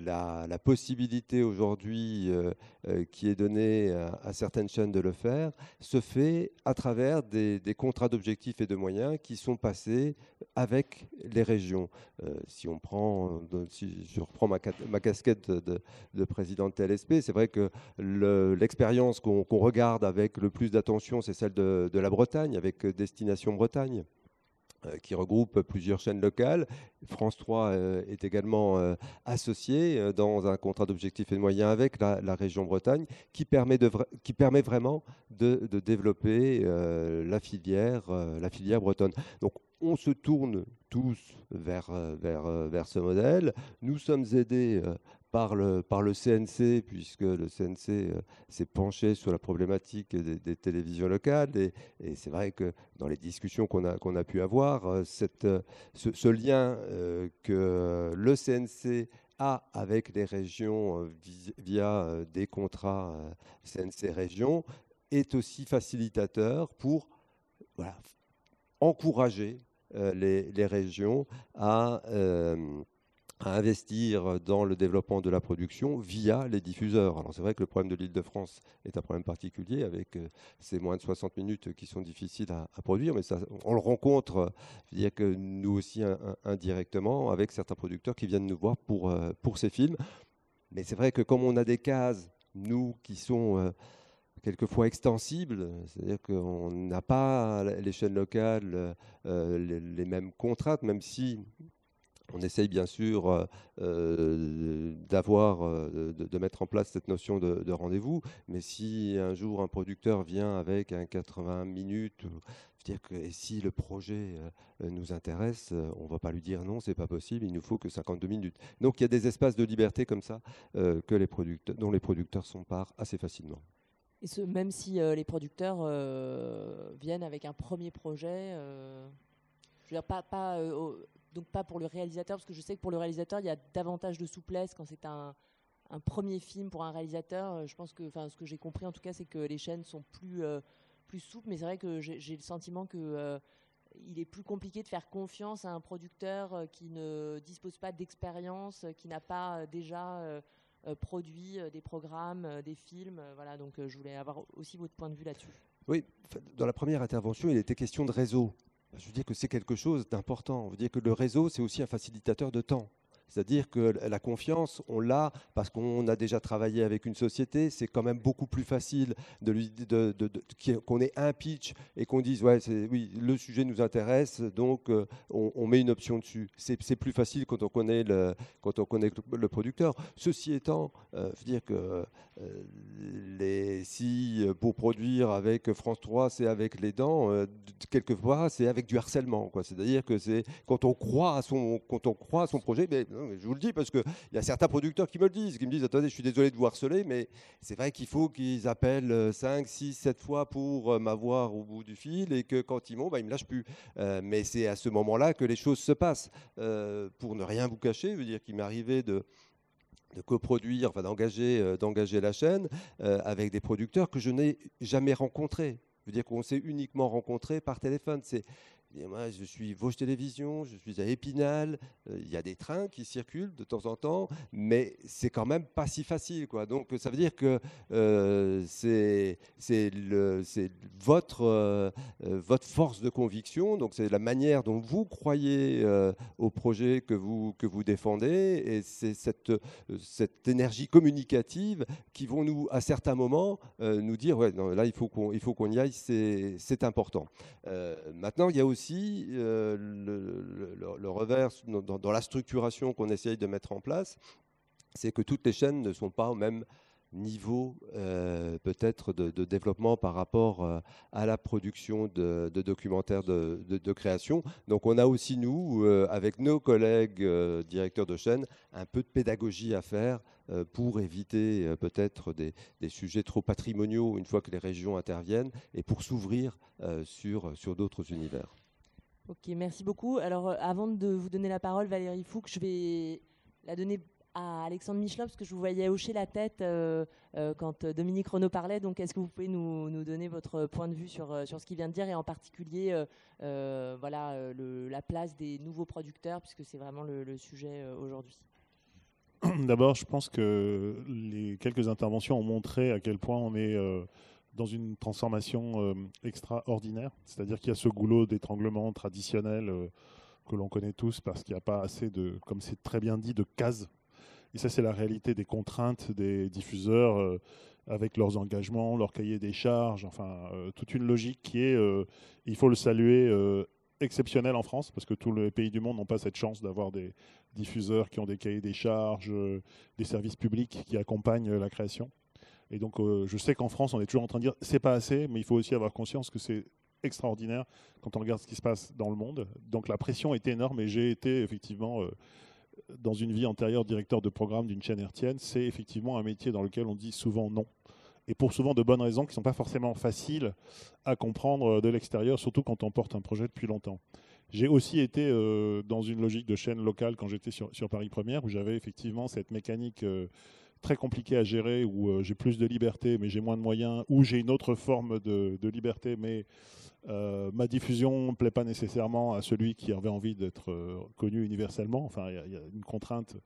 la, possibilité aujourd'hui euh, euh, qui est donnée à, certaines chaînes de le faire se fait à travers des, contrats d'objectifs et de moyens qui sont passés avec les régions. Euh, si on prend, si je reprends ma, casquette de, président de TLSP, c'est vrai que l'expérience qu'on regarde avec le plus d'attention, c'est celle de, de la Bretagne, avec Destination Bretagne. Euh, qui regroupe plusieurs chaînes locales. France 3 euh, est également euh, associé dans un contrat d'objectifs et de moyens avec la, région Bretagne qui permet, vraiment de, développer la, filière, bretonne. Donc on se tourne tous vers ce modèle. Nous sommes aidés par le, par le CNC, puisque le CNC euh, s'est penché sur la problématique des, télévisions locales. Et, c'est vrai que dans les discussions qu'on a, qu'on a pu avoir, euh, cette, euh, ce, lien que le CNC a avec les régions via des contrats CNC région est aussi facilitateur pour encourager les, les, régions à à investir dans le développement de la production via les diffuseurs. Alors c'est vrai que le problème de l'île de France est un problème particulier avec euh, ces moins de 60 minutes qui sont difficiles à, produire, mais ça, on le rencontre, je veux dire que nous aussi indirectement, avec certains producteurs qui viennent nous voir pour, euh, pour ces films. Mais c'est vrai que comme on a des cases, nous, qui sont euh, quelquefois extensibles, c'est-à-dire qu'on n'a pas les chaînes locales les, les, mêmes contraintes, même si on essaye bien sûr euh, euh, d'avoir, euh, de, mettre en place cette notion de, rendez-vous, mais si un jour un producteur vient avec un 80 minutes, dire que et si le projet nous intéresse, on ne va pas lui dire non, c'est pas possible, il nous faut que 52 minutes. Donc il y a des espaces de liberté comme ça que les producteurs, dont les producteurs s'emparent assez facilement. Et ce, même si les producteurs viennent avec un premier projet, je veux dire, pas, pas donc pas pour le réalisateur, parce que je sais que pour le réalisateur, il y a davantage de souplesse quand c'est un, premier film pour un réalisateur. Euh, je pense que, enfin, ce que j'ai compris en tout cas, c'est que les chaînes sont plus, euh, plus souples, mais c'est vrai que j'ai le sentiment que euh, il est plus compliqué de faire confiance à un producteur qui ne dispose pas d'expérience, qui n'a pas déjà produit des programmes, des films. voilà, donc je voulais avoir aussi votre point de vue là-dessus. Oui, dans la première intervention, il était question de réseau. Je veux dire que c'est quelque chose d'important. Je veux dire que le réseau, c'est aussi un facilitateur de temps. C'est-à-dire que la confiance, on l'a parce qu'on a déjà travaillé avec une société. C'est quand même beaucoup plus facile de lui de, qu'on ait un pitch et qu'on dise ouais, oui, le sujet nous intéresse, donc euh, on, met une option dessus. C'est plus facile quand on connaît le, quand on connaît le producteur. Ceci étant, euh, dire que euh, si pour produire avec France 3, c'est avec les dents, quelquefois c'est avec du harcèlement. C'est-à-dire que c'est quand on croit à son quand on croit à son projet, mais je vous le dis parce qu'il y a certains producteurs qui me le disent, qui me disent Attendez, je suis désolé de vous harceler, mais c'est vrai qu'il faut qu'ils appellent 5, 6, 7 fois pour euh, m'avoir au bout du fil et que quand ils m'ont, bah, ils ne me lâchent plus. Euh, mais c'est à ce moment-là que les choses se passent. Euh, pour ne rien vous cacher, je veux dire qu'il m'est arrivé de coproduire, enfin d'engager, d'engager la chaîne avec des producteurs que je n'ai jamais rencontrés. Je dire qu'on s'est uniquement rencontrés par téléphone. Moi, je suis Vosges Télévision, je suis à Épinal, euh, il y a des trains qui circulent de temps en temps, mais c'est quand même pas si facile. Quoi. Donc ça veut dire que euh, c'est votre, euh, votre force de conviction, donc c'est la manière dont vous croyez au projet que vous, défendez, et c'est cette, énergie communicative qui vont nous, à certains moments, nous dire, ouais, là, il faut qu'on y aille, c'est important. maintenant, il y a aussi aussi euh, le, revers dans, la structuration qu'on essaye de mettre en place, c'est que toutes les chaînes ne sont pas au même niveau euh, peut-être de, développement par rapport euh, à la production de, documentaires de, création. Donc on a aussi, nous, avec nos collègues directeurs de chaîne, un peu de pédagogie à faire pour éviter peut-être des, sujets trop patrimoniaux une fois que les régions interviennent et pour s'ouvrir sur d'autres univers. Ok, merci beaucoup. Alors, euh, avant de vous donner la parole, Valérie Fouque, je vais la donner à Alexandre Michelin, parce que je vous voyais hocher la tête euh, euh, quand Dominique Renaud parlait. Donc, est-ce que vous pouvez nous, donner votre point de vue sur, sur ce qu'il vient de dire, et en particulier voilà, la place des nouveaux producteurs, puisque c'est vraiment le, sujet aujourd'hui? D'abord, je pense que les quelques interventions ont montré à quel point on est dans une transformation euh, extraordinaire. C'est-à-dire qu'il y a ce goulot d'étranglement traditionnel euh, que l'on connaît tous parce qu'il n'y a pas assez de, comme c'est très bien dit, de cases. Et ça, c'est la réalité des contraintes des diffuseurs euh, avec leurs engagements, leur cahier des charges, enfin, toute une logique qui est, il faut le saluer, exceptionnelle en France, parce que tous les pays du monde n'ont pas cette chance d'avoir des diffuseurs qui ont des cahiers des charges, des services publics qui accompagnent la création. Et donc, euh, je sais qu'en France, on est toujours en train de dire c'est pas assez, mais il faut aussi avoir conscience que c'est extraordinaire quand on regarde ce qui se passe dans le monde. Donc, la pression est énorme et j'ai été effectivement, euh, dans une vie antérieure, directeur de programme d'une chaîne hertienne. C'est effectivement un métier dans lequel on dit souvent non. Et pour souvent de bonnes raisons qui ne sont pas forcément faciles à comprendre euh, de l'extérieur, surtout quand on porte un projet depuis longtemps. J'ai aussi été dans une logique de chaîne locale quand j'étais sur, sur, Paris Première, où j'avais effectivement cette mécanique très compliqué à gérer, où euh, j'ai plus de liberté mais j'ai moins de moyens, ou j'ai une autre forme de, liberté mais euh, ma diffusion ne plaît pas nécessairement à celui qui avait envie d'être euh, connu universellement. Enfin, il y, a une contrainte.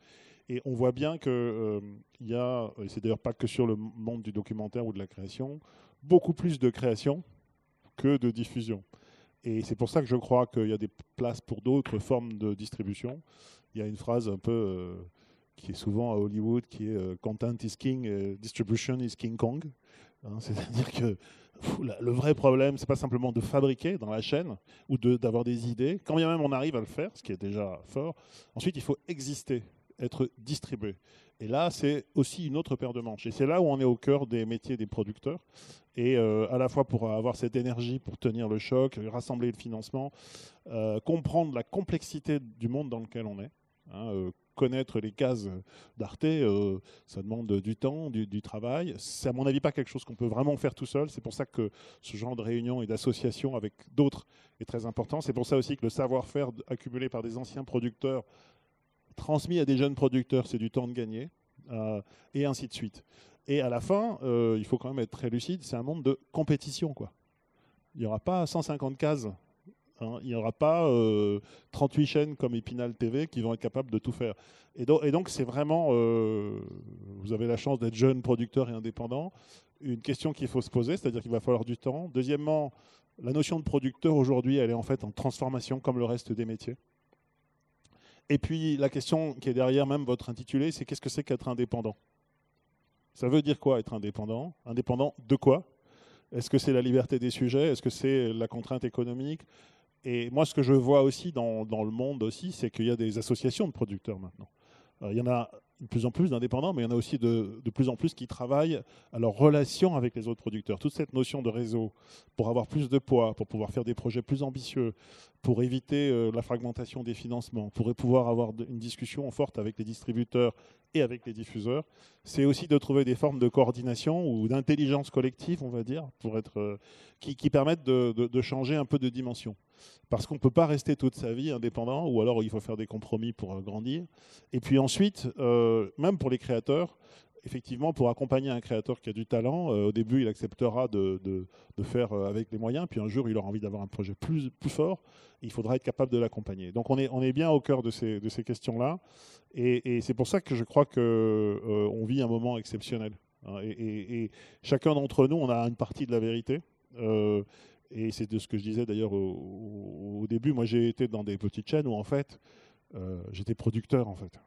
Et on voit bien qu'il il y a, et c'est d'ailleurs pas que sur le monde du documentaire ou de la création, beaucoup plus de création que de diffusion. Et c'est pour ça que je crois qu'il y a des places pour d'autres formes de distribution. Il y a une phrase un peu qui est souvent à Hollywood, qui est euh, Content is King, euh, Distribution is King Kong. Hein, c'est-à-dire que le vrai problème, c'est pas simplement de fabriquer dans la chaîne ou d'avoir des idées, quand bien même on arrive à le faire, ce qui est déjà fort. Ensuite, il faut exister, être distribué. Et là, c'est aussi une autre paire de manches. Et c'est là où on est au cœur des métiers des producteurs. Et euh, à la fois pour avoir cette énergie pour tenir le choc, rassembler le financement, comprendre la complexité du monde dans lequel on est. Hein, connaître les cases d'Arte, euh, ça demande du temps, du, travail. C'est à mon avis pas quelque chose qu'on peut vraiment faire tout seul. C'est pour ça que ce genre de réunion et d'association avec d'autres est très important. C'est pour ça aussi que le savoir-faire accumulé par des anciens producteurs transmis à des jeunes producteurs, c'est du temps de gagner, euh, et ainsi de suite. Et à la fin, euh, il faut quand même être très lucide, c'est un monde de compétition. Il n'y aura pas 150 cases Hein. Il n'y aura pas 38 euh, chaînes comme Epinal TV qui vont être capables de tout faire. Et, donc, c'est vraiment, euh, vous avez la chance d'être jeune producteur et indépendant, une question qu'il faut se poser, c'est-à-dire qu'il va falloir du temps. Deuxièmement, la notion de producteur aujourd'hui, elle est en fait en transformation comme le reste des métiers. Et puis la question qui est derrière même votre intitulé, c'est qu'est-ce que c'est qu'être indépendant? Ça veut dire quoi être indépendant? Indépendant de quoi? Est-ce que c'est la liberté des sujets? Est-ce que c'est la contrainte économique? Et moi, ce que je vois aussi dans, dans le monde aussi, c'est qu'il y a des associations de producteurs maintenant. Euh, il y en a de plus en plus d'indépendants, mais il y en a aussi de, de, plus en plus qui travaillent à leur relation avec les autres producteurs. Toute cette notion de réseau, pour avoir plus de poids, pour pouvoir faire des projets plus ambitieux, pour éviter euh, la fragmentation des financements, pour pouvoir avoir une discussion forte avec les distributeurs et avec les diffuseurs, c'est aussi de trouver des formes de coordination ou d'intelligence collective, on va dire, pour être, euh, qui, permettent de, changer un peu de dimension. Parce qu'on ne peut pas rester toute sa vie indépendant, ou alors il faut faire des compromis pour grandir. Et puis ensuite, euh, même pour les créateurs, effectivement, pour accompagner un créateur qui a du talent, euh, au début, il acceptera de, faire euh, avec les moyens, puis un jour, il aura envie d'avoir un projet plus, fort, il faudra être capable de l'accompagner. Donc, on est, bien au cœur de ces, questions-là, et, c'est pour ça que je crois qu'on euh, vit un moment exceptionnel. Hein, et, chacun d'entre nous, on a une partie de la vérité. Et c'est de ce que je disais d'ailleurs au, début. Moi, j'ai été dans des petites chaînes où, en fait, j'étais producteur, en fait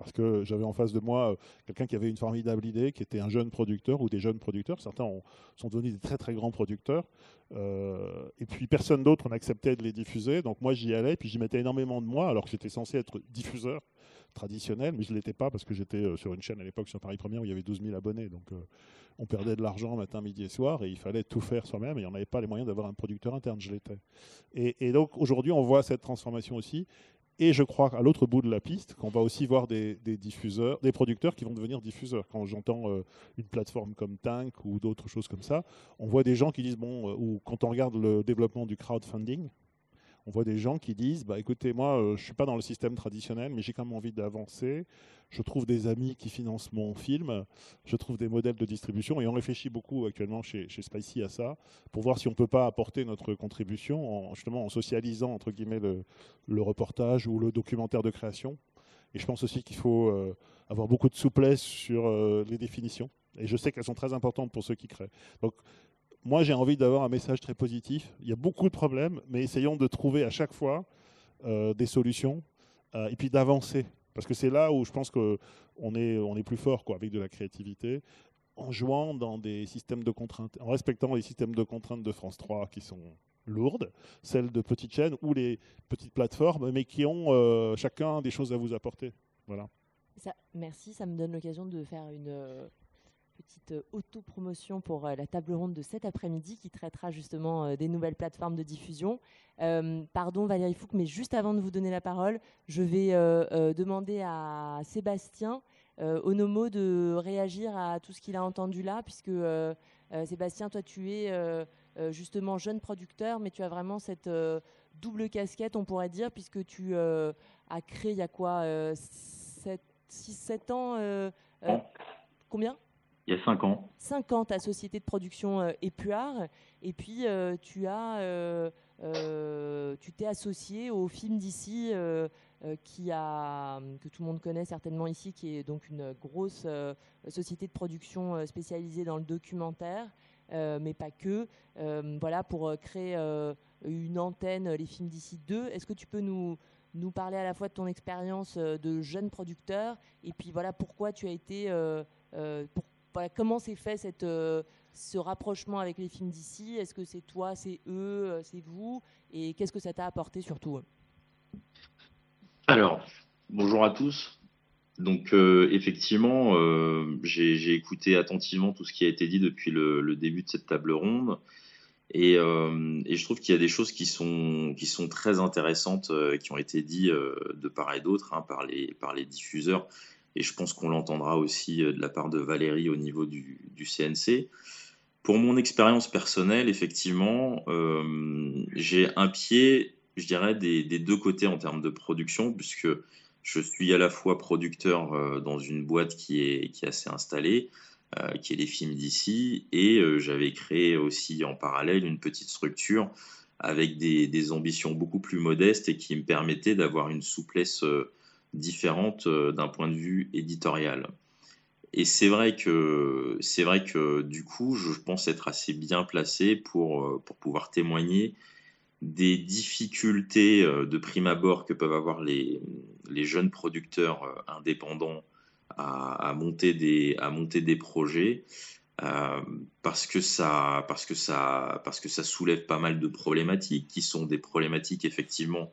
parce que j'avais en face de moi euh, quelqu'un qui avait une formidable idée, qui était un jeune producteur ou des jeunes producteurs. Certains ont, sont devenus des très très grands producteurs. Euh, et puis personne d'autre n'acceptait de les diffuser. Donc moi j'y allais, puis j'y mettais énormément de moi, alors que j'étais censé être diffuseur traditionnel, mais je ne l'étais pas parce que j'étais euh, sur une chaîne à l'époque sur Paris Première où il y avait 12 000 abonnés. Donc on perdait de l'argent matin, midi et soir et il fallait tout faire soi-même et on n'avait pas les moyens d'avoir un producteur interne. Je l'étais. Et donc aujourd'hui on voit cette transformation aussi. Et je crois à l'autre bout de la piste qu'on va aussi voir des, diffuseurs, des producteurs qui vont devenir diffuseurs. Quand j'entends euh, une plateforme comme Tank ou d'autres choses comme ça, on voit des gens qui disent bon, euh, ou quand on regarde le développement du crowdfunding, on voit des gens qui disent bah, écoutez, moi, euh, je ne suis pas dans le système traditionnel, mais j'ai quand même envie d'avancer. Je trouve des amis qui financent mon film, je trouve des modèles de distribution, et on réfléchit beaucoup actuellement chez, chez Spicy à ça, pour voir si on ne peut pas apporter notre contribution en, justement en socialisant entre guillemets le, reportage ou le documentaire de création. Et je pense aussi qu'il faut euh, avoir beaucoup de souplesse sur euh, les définitions. Et je sais qu'elles sont très importantes pour ceux qui créent. Moi, j'ai envie d'avoir un message très positif. Il y a beaucoup de problèmes, mais essayons de trouver à chaque fois euh, des solutions euh, et puis d'avancer. Parce que c'est là où je pense qu'on est, on est plus fort quoi, avec de la créativité, en jouant dans des systèmes de contraintes, en respectant les systèmes de contraintes de France 3 qui sont lourdes, celles de petites chaînes ou les petites plateformes, mais qui ont euh, chacun des choses à vous apporter. Voilà. Ça, merci, ça me donne l'occasion de faire une petite euh, autopromotion pour euh, la table ronde de cet après-midi qui traitera justement euh, des nouvelles plateformes de diffusion. Euh, pardon Valérie Fouque, mais juste avant de vous donner la parole, je vais euh, demander à Sébastien Onomo de réagir à tout ce qu'il a entendu là, puisque Sébastien, toi tu es justement jeune producteur, mais tu as vraiment cette double casquette, on pourrait dire, puisque tu as créé il y a quoi 6-7 ans Combien? Il y a 5 ans. 5 ans, ta société de production euh, Épuard. Et puis, euh, tu as, tu t'es associé au film d'ici, qui a, que tout le monde connaît certainement ici, qui est donc une grosse société de production spécialisée dans le documentaire. mais pas que, voilà, pour créer une antenne, les films d'ici 2. Est-ce que tu peux nous, nous parler à la fois de ton expérience de jeune producteur et puis voilà pourquoi tu as été, euh, euh, voilà, comment s'est fait euh, ce rapprochement avec les films d'ici? Est-ce que c'est toi, c'est eux, c'est vous? Et qu'est-ce que ça t'a apporté surtout Alors, bonjour à tous. Donc euh, effectivement, euh, j'ai écouté attentivement tout ce qui a été dit depuis le, début de cette table ronde. Et, euh, je trouve qu'il y a des choses qui sont, très intéressantes, euh, qui ont été dites euh, de part et d'autre hein, par les diffuseurs. Et je pense qu'on l'entendra aussi de la part de Valérie au niveau du, CNC. Pour mon expérience personnelle, effectivement, j'ai un pied, je dirais, des, deux côtés en termes de production, puisque je suis à la fois producteur dans une boîte qui est, assez installée, euh, qui est les films d'ici. Et euh, j'avais créé aussi en parallèle une petite structure avec des, ambitions beaucoup plus modestes et qui me permettait d'avoir une souplesse euh, différente d'un point de vue éditorial. Et c'est vrai que c'est vrai que du coup, je pense être assez bien placé pour pour pouvoir témoigner des difficultés de prime abord que peuvent avoir les, les jeunes producteurs indépendants à, monter des, à monter des projets. parce que ça parce que ça parce que ça soulève pas mal de problématiques qui sont des problématiques effectivement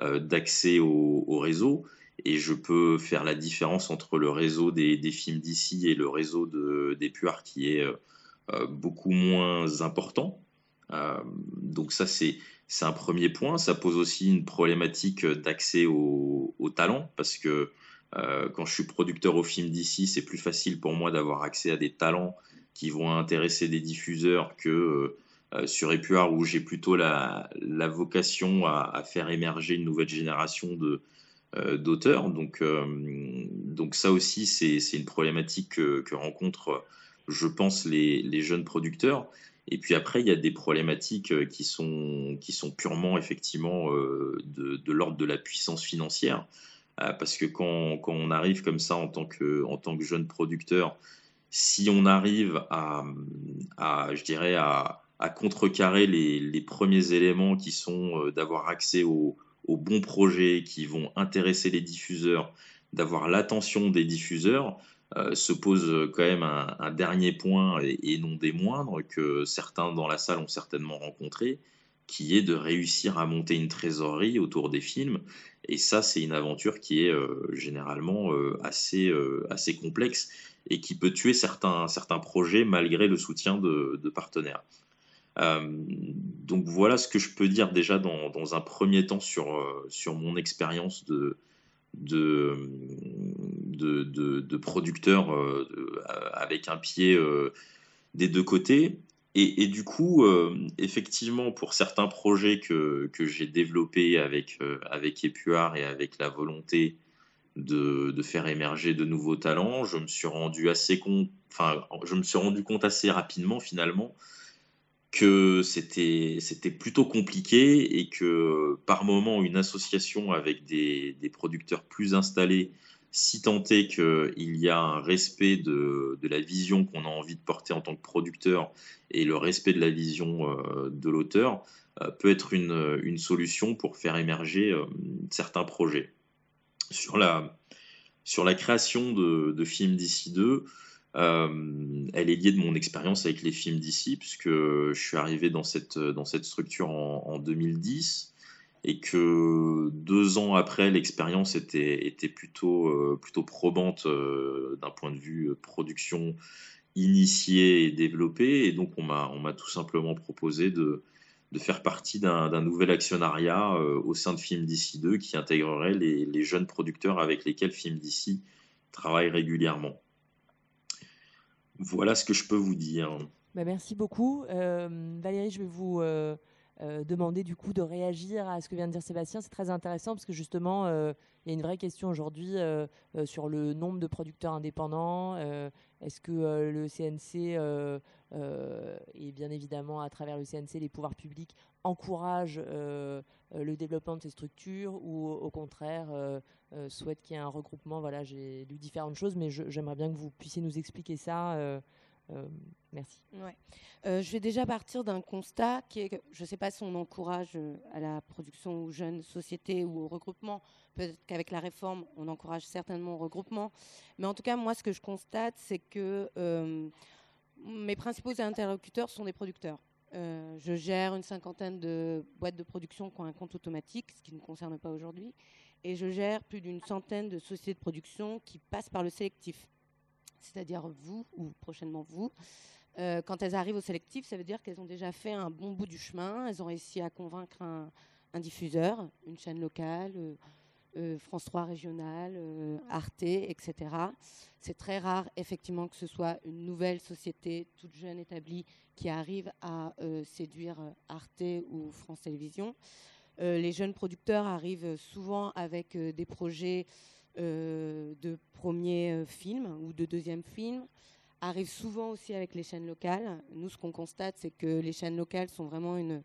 d'accès au, réseau et je peux faire la différence entre le réseau des, films d'ici et le réseau de, des puars qui est euh, euh, beaucoup moins important. Euh, donc ça, c'est un premier point. Ça pose aussi une problématique d'accès au, talent, parce que quand je suis producteur au film d'ici, c'est plus facile pour moi d'avoir accès à des talents qui vont intéresser des diffuseurs que sur Épuard, où j'ai plutôt la, vocation à, faire émerger une nouvelle génération de, d'auteurs. Donc, euh, donc ça aussi, c'est une problématique que, rencontrent, je pense, les, jeunes producteurs. Et puis après, il y a des problématiques euh, qui sont, qui sont purement, effectivement, de, l'ordre de la puissance financière. parce que quand, quand, on arrive comme ça en tant que, en tant que jeune producteur, si on arrive à, à je dirais, à, à contrecarrer les, les, premiers éléments qui sont d'avoir accès aux, aux bons projets qui vont intéresser les diffuseurs, d'avoir l'attention des diffuseurs, euh, se pose quand même un, dernier point, et, non des moindres, que certains dans la salle ont certainement rencontré, qui est de réussir à monter une trésorerie autour des films. Et ça, c'est une aventure qui est euh, généralement euh, assez, assez complexe et qui peut tuer certains, certains projets malgré le soutien de partenaires. Euh, donc voilà ce que je peux dire déjà dans, un premier temps sur, euh, sur mon expérience de, de, de, producteur euh, avec un pied des deux côtés. Et, du coup, effectivement, pour certains projets que, que j'ai développés avec, avec Épuard et avec la volonté de, de, faire émerger de nouveaux talents, je me suis rendu assez compte, je me suis rendu compte assez rapidement finalement que c'était plutôt compliqué et que par moment une association avec des, des producteurs plus installés, si tant est qu'il y a un respect de, de la vision qu'on a envie de porter en tant que producteur et le respect de la vision euh, de l'auteur, euh, peut être une, une, solution pour faire émerger euh, certains projets. Sur la, sur la création de, de films d'ici deux, euh, elle est liée de mon expérience avec les films d'ici, puisque je suis arrivé dans cette, structure en, 2010 et que deux ans après, l'expérience était, plutôt, euh, plutôt probante euh, d'un point de vue production initiée et développée. Et donc, on m'a tout simplement proposé de, faire partie d'un nouvel actionnariat au sein de Film d'ici 2 qui intégrerait les, les, jeunes producteurs avec lesquels Film d'ici travaille régulièrement. Voilà ce que je peux vous dire. Bah, merci beaucoup. Euh, Valérie, je vais vous euh, euh, demander du coup de réagir à ce que vient de dire Sébastien. C'est très intéressant parce que justement, il y a une vraie question aujourd'hui sur le nombre de producteurs indépendants. Est-ce que le CNC, et bien évidemment à travers le CNC, les pouvoirs publics encouragent le développement de ces structures ou au contraire euh, souhaite qu'il y ait un regroupement? Voilà, j'ai lu différentes choses, mais j'aimerais bien que vous puissiez nous expliquer ça. Euh, euh, merci. Ouais. je vais déjà partir d'un constat qui est que je ne sais pas si on encourage à la production aux jeunes sociétés ou au regroupement. Peut-être qu'avec la réforme, on encourage certainement au regroupement. Mais en tout cas, moi, ce que je constate, c'est que mes principaux interlocuteurs sont des producteurs. je gère une cinquantaine de boîtes de production qui ont un compte automatique, ce qui ne concerne pas aujourd'hui et je gère plus d'une centaine de sociétés de production qui passent par le sélectif, c'est-à-dire vous ou prochainement vous. Euh, quand elles arrivent au sélectif, ça veut dire qu'elles ont déjà fait un bon bout du chemin, elles ont réussi à convaincre un, diffuseur, une chaîne locale, euh, euh, France 3 régionale, Arte, etc. C'est très rare, effectivement, que ce soit une nouvelle société toute jeune établie qui arrive à séduire Arte ou France Télévisions. Les jeunes producteurs arrivent souvent avec des projets de premier film ou de deuxième film, arrivent souvent aussi avec les chaînes locales. Nous, ce qu'on constate, c'est que les chaînes locales sont vraiment une,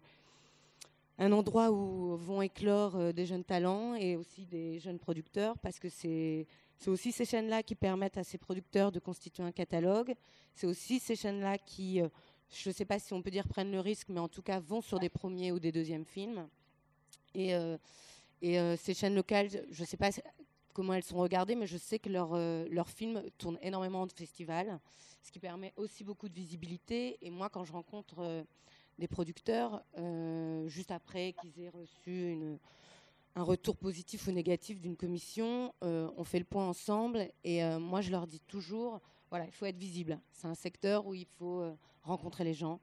un endroit où vont éclore des jeunes talents et aussi des jeunes producteurs, parce que c'est aussi ces chaînes-là qui permettent à ces producteurs de constituer un catalogue. C'est aussi ces chaînes-là qui je ne sais pas si on peut dire prennent le risque, mais en tout cas vont sur des premiers ou des deuxièmes films. Et, et ces chaînes locales, je ne sais pas comment elles sont regardées, mais je sais que leurs leur films tournent énormément de festivals, ce qui permet aussi beaucoup de visibilité. Et moi, quand je rencontre des producteurs, juste après qu'ils aient reçu un retour positif ou négatif d'une commission, on fait le point ensemble. Et moi, je leur dis toujours, voilà, il faut être visible. C'est un secteur où il faut rencontrer les gens,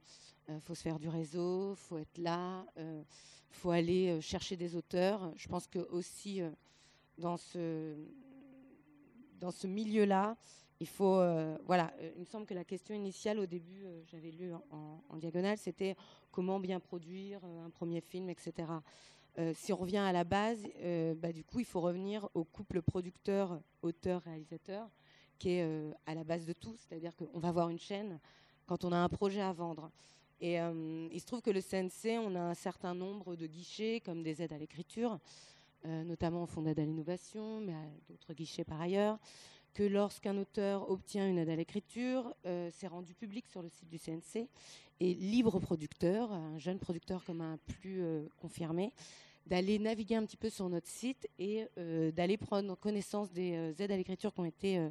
il faut se faire du réseau, il faut être là, il faut aller chercher des auteurs. Je pense que aussi dans ce, dans ce milieu-là, il faut, voilà, il me semble que la question initiale au début, j'avais lu en, diagonale, c'était comment bien produire un premier film, etc. si on revient à la base, bah, du coup, il faut revenir au couple producteur, auteur, réalisateur, qui est à la base de tout. C'est-à-dire qu'on va voir une chaîne quand on a un projet à vendre. Et il se trouve que le CNC, on a un certain nombre de guichets, comme des aides à l'écriture, notamment au fonds d'aide à l'innovation, mais d'autres guichets par ailleurs que lorsqu'un auteur obtient une aide à l'écriture, euh, c'est rendu public sur le site du CNC et libre producteur, un jeune producteur comme un plus euh, confirmé, d'aller naviguer un petit peu sur notre site et euh, d'aller prendre connaissance des aides à l'écriture qui ont été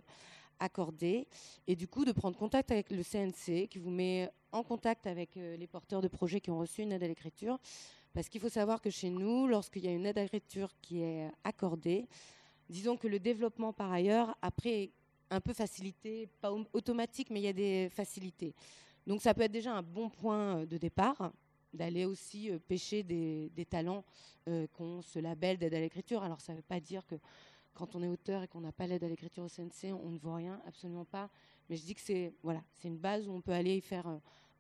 accordées et du coup de prendre contact avec le CNC qui vous met en contact avec les porteurs de projets qui ont reçu une aide à l'écriture. Parce qu'il faut savoir que chez nous, lorsqu'il y a une aide à l'écriture qui est accordée, disons que le développement par ailleurs, après, est un peu facilité, pas automatique, mais il y a des facilités. Donc ça peut être déjà un bon point euh, de départ, d'aller aussi euh, pêcher des, talents euh, qui ont ce label d'aide à l'écriture. Alors ça ne veut pas dire que quand on est auteur et qu'on n'a pas l'aide à l'écriture au CNC, on ne vaut rien, absolument pas. Mais je dis que c'est voilà, c'est une base où on peut aller faire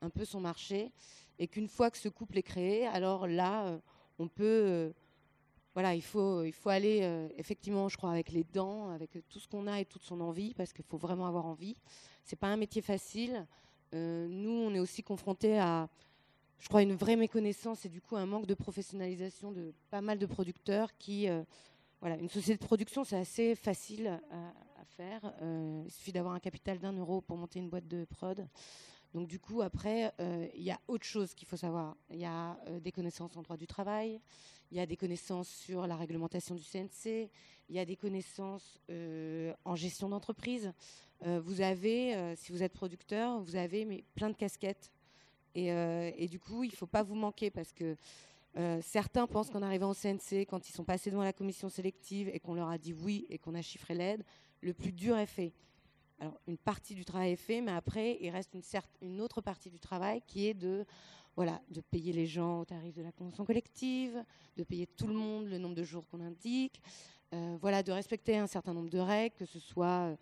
un peu son marché et qu'une fois que ce couple est créé, alors là, on peut voilà, il faut, il faut aller euh, effectivement, je crois, avec les dents, avec tout ce qu'on a et toute son envie, parce qu'il faut vraiment avoir envie. C'est pas un métier facile. Euh, nous, on est aussi confrontés à, je crois, une vraie méconnaissance et du coup un manque de professionnalisation de pas mal de producteurs qui, euh, voilà, une société de production, c'est assez facile à faire. il suffit d'avoir un capital d'un euro pour monter une boîte de prod. Donc du coup, après, il y a autre chose qu'il faut savoir. Il y a des connaissances en droit du travail, il y a des connaissances sur la réglementation du CNC, il y a des connaissances euh, en gestion d'entreprise. Euh, vous avez, euh, si vous êtes producteur, vous avez mais, plein de casquettes. Et, du coup, il ne faut pas vous manquer parce que certains pensent qu'en arrivant au CNC, quand ils sont passés devant la commission sélective et qu'on leur a dit oui et qu'on a chiffré l'aide, le plus dur est fait. Alors, une partie du travail est fait, mais après, il reste une, autre partie du travail qui est de voilà, de payer les gens au tarif de la convention collective, de payer tout le monde le nombre de jours qu'on indique, euh, voilà, de respecter un certain nombre de règles, que ce soit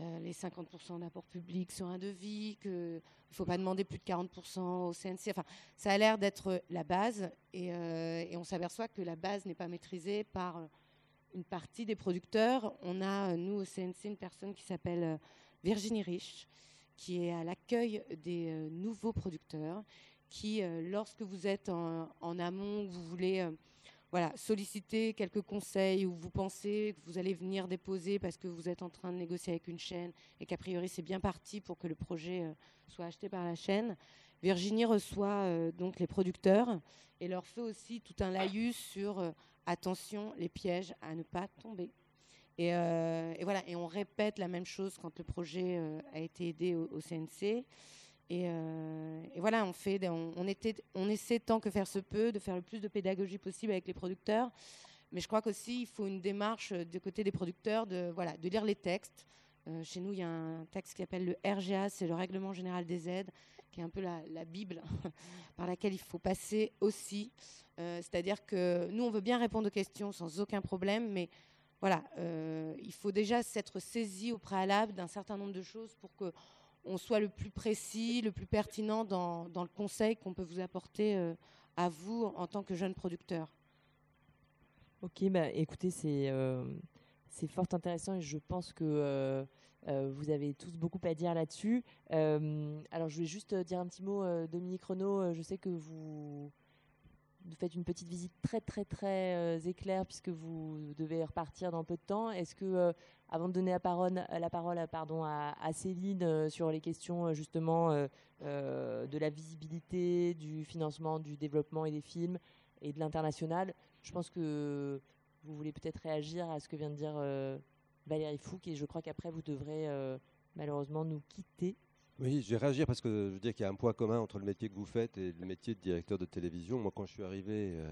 euh, les 50% d'apport public sur un devis, qu'il ne faut pas demander plus de 40% au CNC. Enfin, ça a l'air d'être la base et, euh, et on s'aperçoit que la base n'est pas maîtrisée par une partie des producteurs. On a, nous, au CNC, une personne qui s'appelle Virginie Rich, qui est à l'accueil des nouveaux producteurs qui, euh, lorsque vous êtes en, amont, vous voulez euh, voilà, solliciter quelques conseils ou vous pensez que vous allez venir déposer parce que vous êtes en train de négocier avec une chaîne et qu'a priori c'est bien parti pour que le projet euh, soit acheté par la chaîne, Virginie reçoit donc les producteurs et leur fait aussi tout un laïus sur attention les pièges à ne pas tomber. Et, voilà, et on répète la même chose quand le projet a été aidé au CNC. Euh, et, voilà, on, fait, on, était, on essaie tant que faire se peut de faire le plus de pédagogie possible avec les producteurs. Mais je crois qu'aussi, il faut une démarche euh, du côté des producteurs de, voilà, de lire les textes. Euh, chez nous, il y a un texte qui s'appelle le RGA, c'est le Règlement général des aides, qui est un peu la, Bible [LAUGHS] par laquelle il faut passer aussi. C'est-à-dire que nous, on veut bien répondre aux questions sans aucun problème, mais voilà, il faut déjà s'être saisi au préalable d'un certain nombre de choses pour que on soit le plus précis, le plus pertinent dans, le conseil qu'on peut vous apporter euh, à vous en tant que jeune producteur. Ok, bah, écoutez, c'est euh, fort intéressant et je pense que euh, vous avez tous beaucoup à dire là-dessus. alors, je voulais juste dire un petit mot, Dominique Renaud. Je sais que vous faites une petite visite très très très éclair puisque vous devez repartir dans peu de temps. Est-ce que, avant de donner la parole, la pardon, à, à Céline sur les questions justement de la visibilité, du financement, du développement et des films et de l'international, je pense que vous voulez peut-être réagir à ce que vient de dire Valérie Fouque et je crois qu'après vous devrez malheureusement nous quitter. Oui, je vais réagir parce que je veux dire qu'il y a un point commun entre le métier que vous faites et le métier de directeur de télévision. Moi, quand je suis arrivé, euh,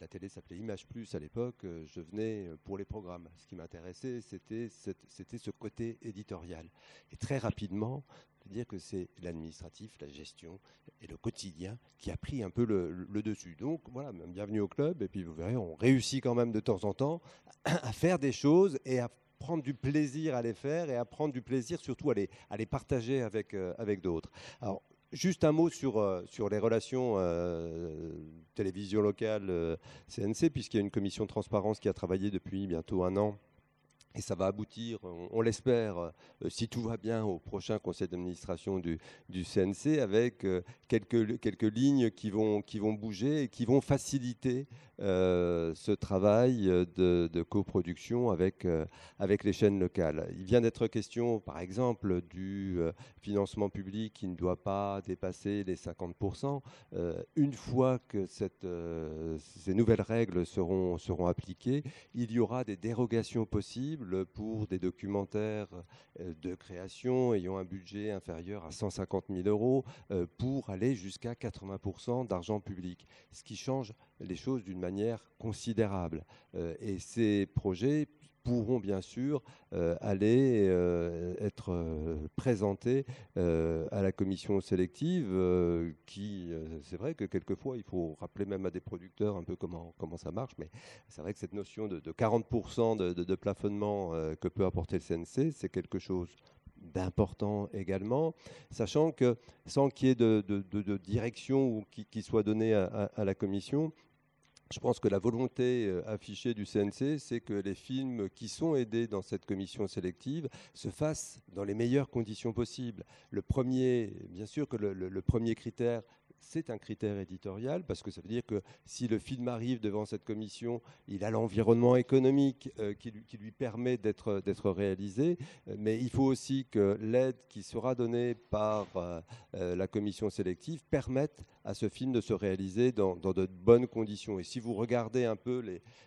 la télé s'appelait Image Plus à l'époque, euh, je venais euh, pour les programmes. Ce qui m'intéressait, c'était ce côté éditorial. Et très rapidement, je veux dire que c'est l'administratif, la gestion et le quotidien qui a pris un peu le, dessus. Donc voilà, bienvenue au club. Et puis vous verrez, on réussit quand même de temps en temps à faire des choses et à prendre du plaisir à les faire et à prendre du plaisir surtout à les, partager avec, euh, avec d'autres. Alors, Juste un mot sur, euh, sur les relations euh, télévision locale CNC, puisqu'il y a une commission de transparence qui a travaillé depuis bientôt un an et ça va aboutir, on, l'espère, euh, si tout va bien, au prochain conseil d'administration du, CNC, avec euh, quelques, quelques lignes qui vont, qui vont bouger et qui vont faciliter euh, ce travail de, coproduction avec, avec les chaînes locales. Il vient d'être question, par exemple, du financement public qui ne doit pas dépasser les 50%. une fois que ces nouvelles règles seront, seront appliquées, il y aura des dérogations possibles pour des documentaires euh, de création ayant un budget inférieur à 150 000 euros euh, pour aller jusqu'à 80% d'argent public, ce qui change les choses d'une manière considérable. Euh, et ces projets pourront bien sûr euh, aller euh, être euh, présentés à la commission sélective, qui, c'est vrai que quelquefois, il faut rappeler même à des producteurs un peu comment, comment ça marche, mais c'est vrai que cette notion de, 40% de, plafonnement que peut apporter le CNC, c'est quelque chose d'important également, sachant que sans qu'il y ait de, direction ou qui, soit donnée à la commission, je pense que la volonté euh, affichée du CNC, c'est que les films qui sont aidés dans cette commission sélective se fassent dans les meilleures conditions possibles. Le premier, bien sûr que le, premier critère, c'est un critère éditorial parce que ça veut dire que si le film arrive devant cette commission, il a l'environnement économique euh, qui, lui, permet d'être réalisé, mais il faut aussi que l'aide qui sera donnée par euh, euh, la commission sélective permette à ce film de se réaliser dans, de bonnes conditions. Et si vous regardez un peu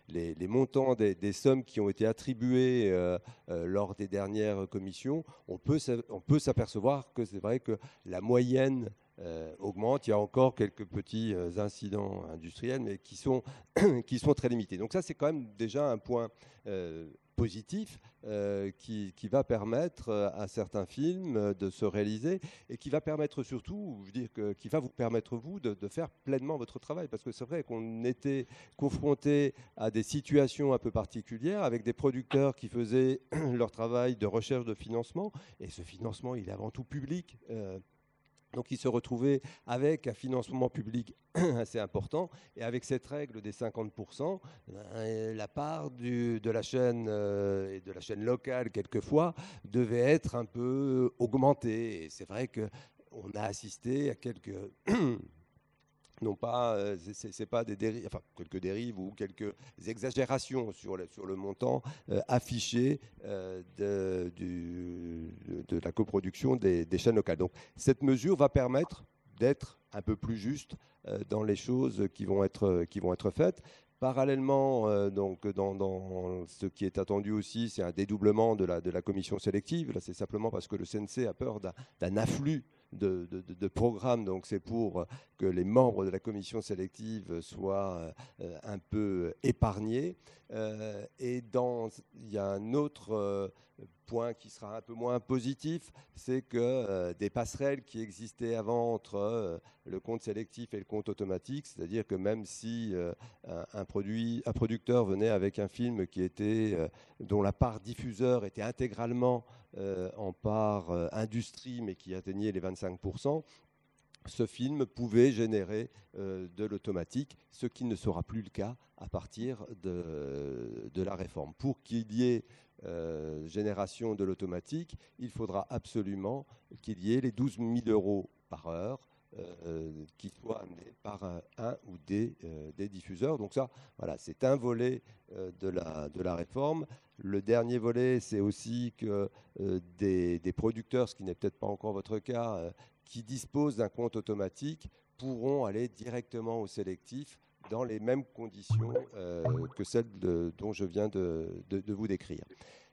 les, montants des, sommes qui ont été attribuées lors des dernières commissions, on peut, s'apercevoir que c'est vrai que la moyenne euh, augmente. Il y a encore quelques petits euh, incidents industriels, mais qui sont, [COUGHS] qui sont très limités. Donc ça, c'est quand même déjà un point euh, positif qui, qui, va permettre à certains films de se réaliser et qui va permettre surtout, je veux dire, que, qui va vous permettre, vous, de, de faire pleinement votre travail. Parce que c'est vrai qu'on était confronté à des situations un peu particulières avec des producteurs qui faisaient [COUGHS] leur travail de recherche de financement. Et ce financement, il est avant tout public. Donc il se retrouvait avec un financement public [CLEARS THROAT] assez important et avec cette règle des 50%, ben, la part de la chaîne euh, et de la chaîne locale quelquefois devait être un peu augmentée. Et c'est vrai qu'on a assisté à quelques [CLEARS THROAT] non pas, euh, c'est pas des dérives, enfin quelques dérives ou quelques exagérations sur le, sur le montant euh, affiché euh, de, de, la coproduction des, chaînes locales. Donc cette mesure va permettre d'être un peu plus juste dans les choses qui vont être, qui vont être faites. Parallèlement, donc, dans, dans, ce qui est attendu aussi, c'est un dédoublement de la, de la commission sélective. Là, c'est simplement parce que le CNC a peur d'un afflux de, programmes. Donc c'est pour que les membres de la commission sélective soient euh, un peu épargnés. Euh, et dans, il y a un autre euh, point qui sera un peu moins positif, c'est que des passerelles qui existaient avant entre le compte sélectif et le compte automatique, c'est-à-dire que même si un, produit, un producteur venait avec un film qui était, dont la part diffuseur était intégralement euh, en part euh, industrie, mais qui atteignait les 25%, ce film pouvait générer euh, de l'automatique, ce qui ne sera plus le cas à partir de, la réforme. Pour qu'il y ait génération de l'automatique, il faudra absolument qu'il y ait les 12 000 euros par heure qui soit amené par un, ou des, diffuseurs. Donc ça, voilà, c'est un volet de, la, réforme. Le dernier volet, c'est aussi que des, producteurs, ce qui n'est peut-être pas encore votre cas, qui disposent d'un compte automatique pourront aller directement au sélectif dans les mêmes conditions euh, que celles dont je viens de, vous décrire.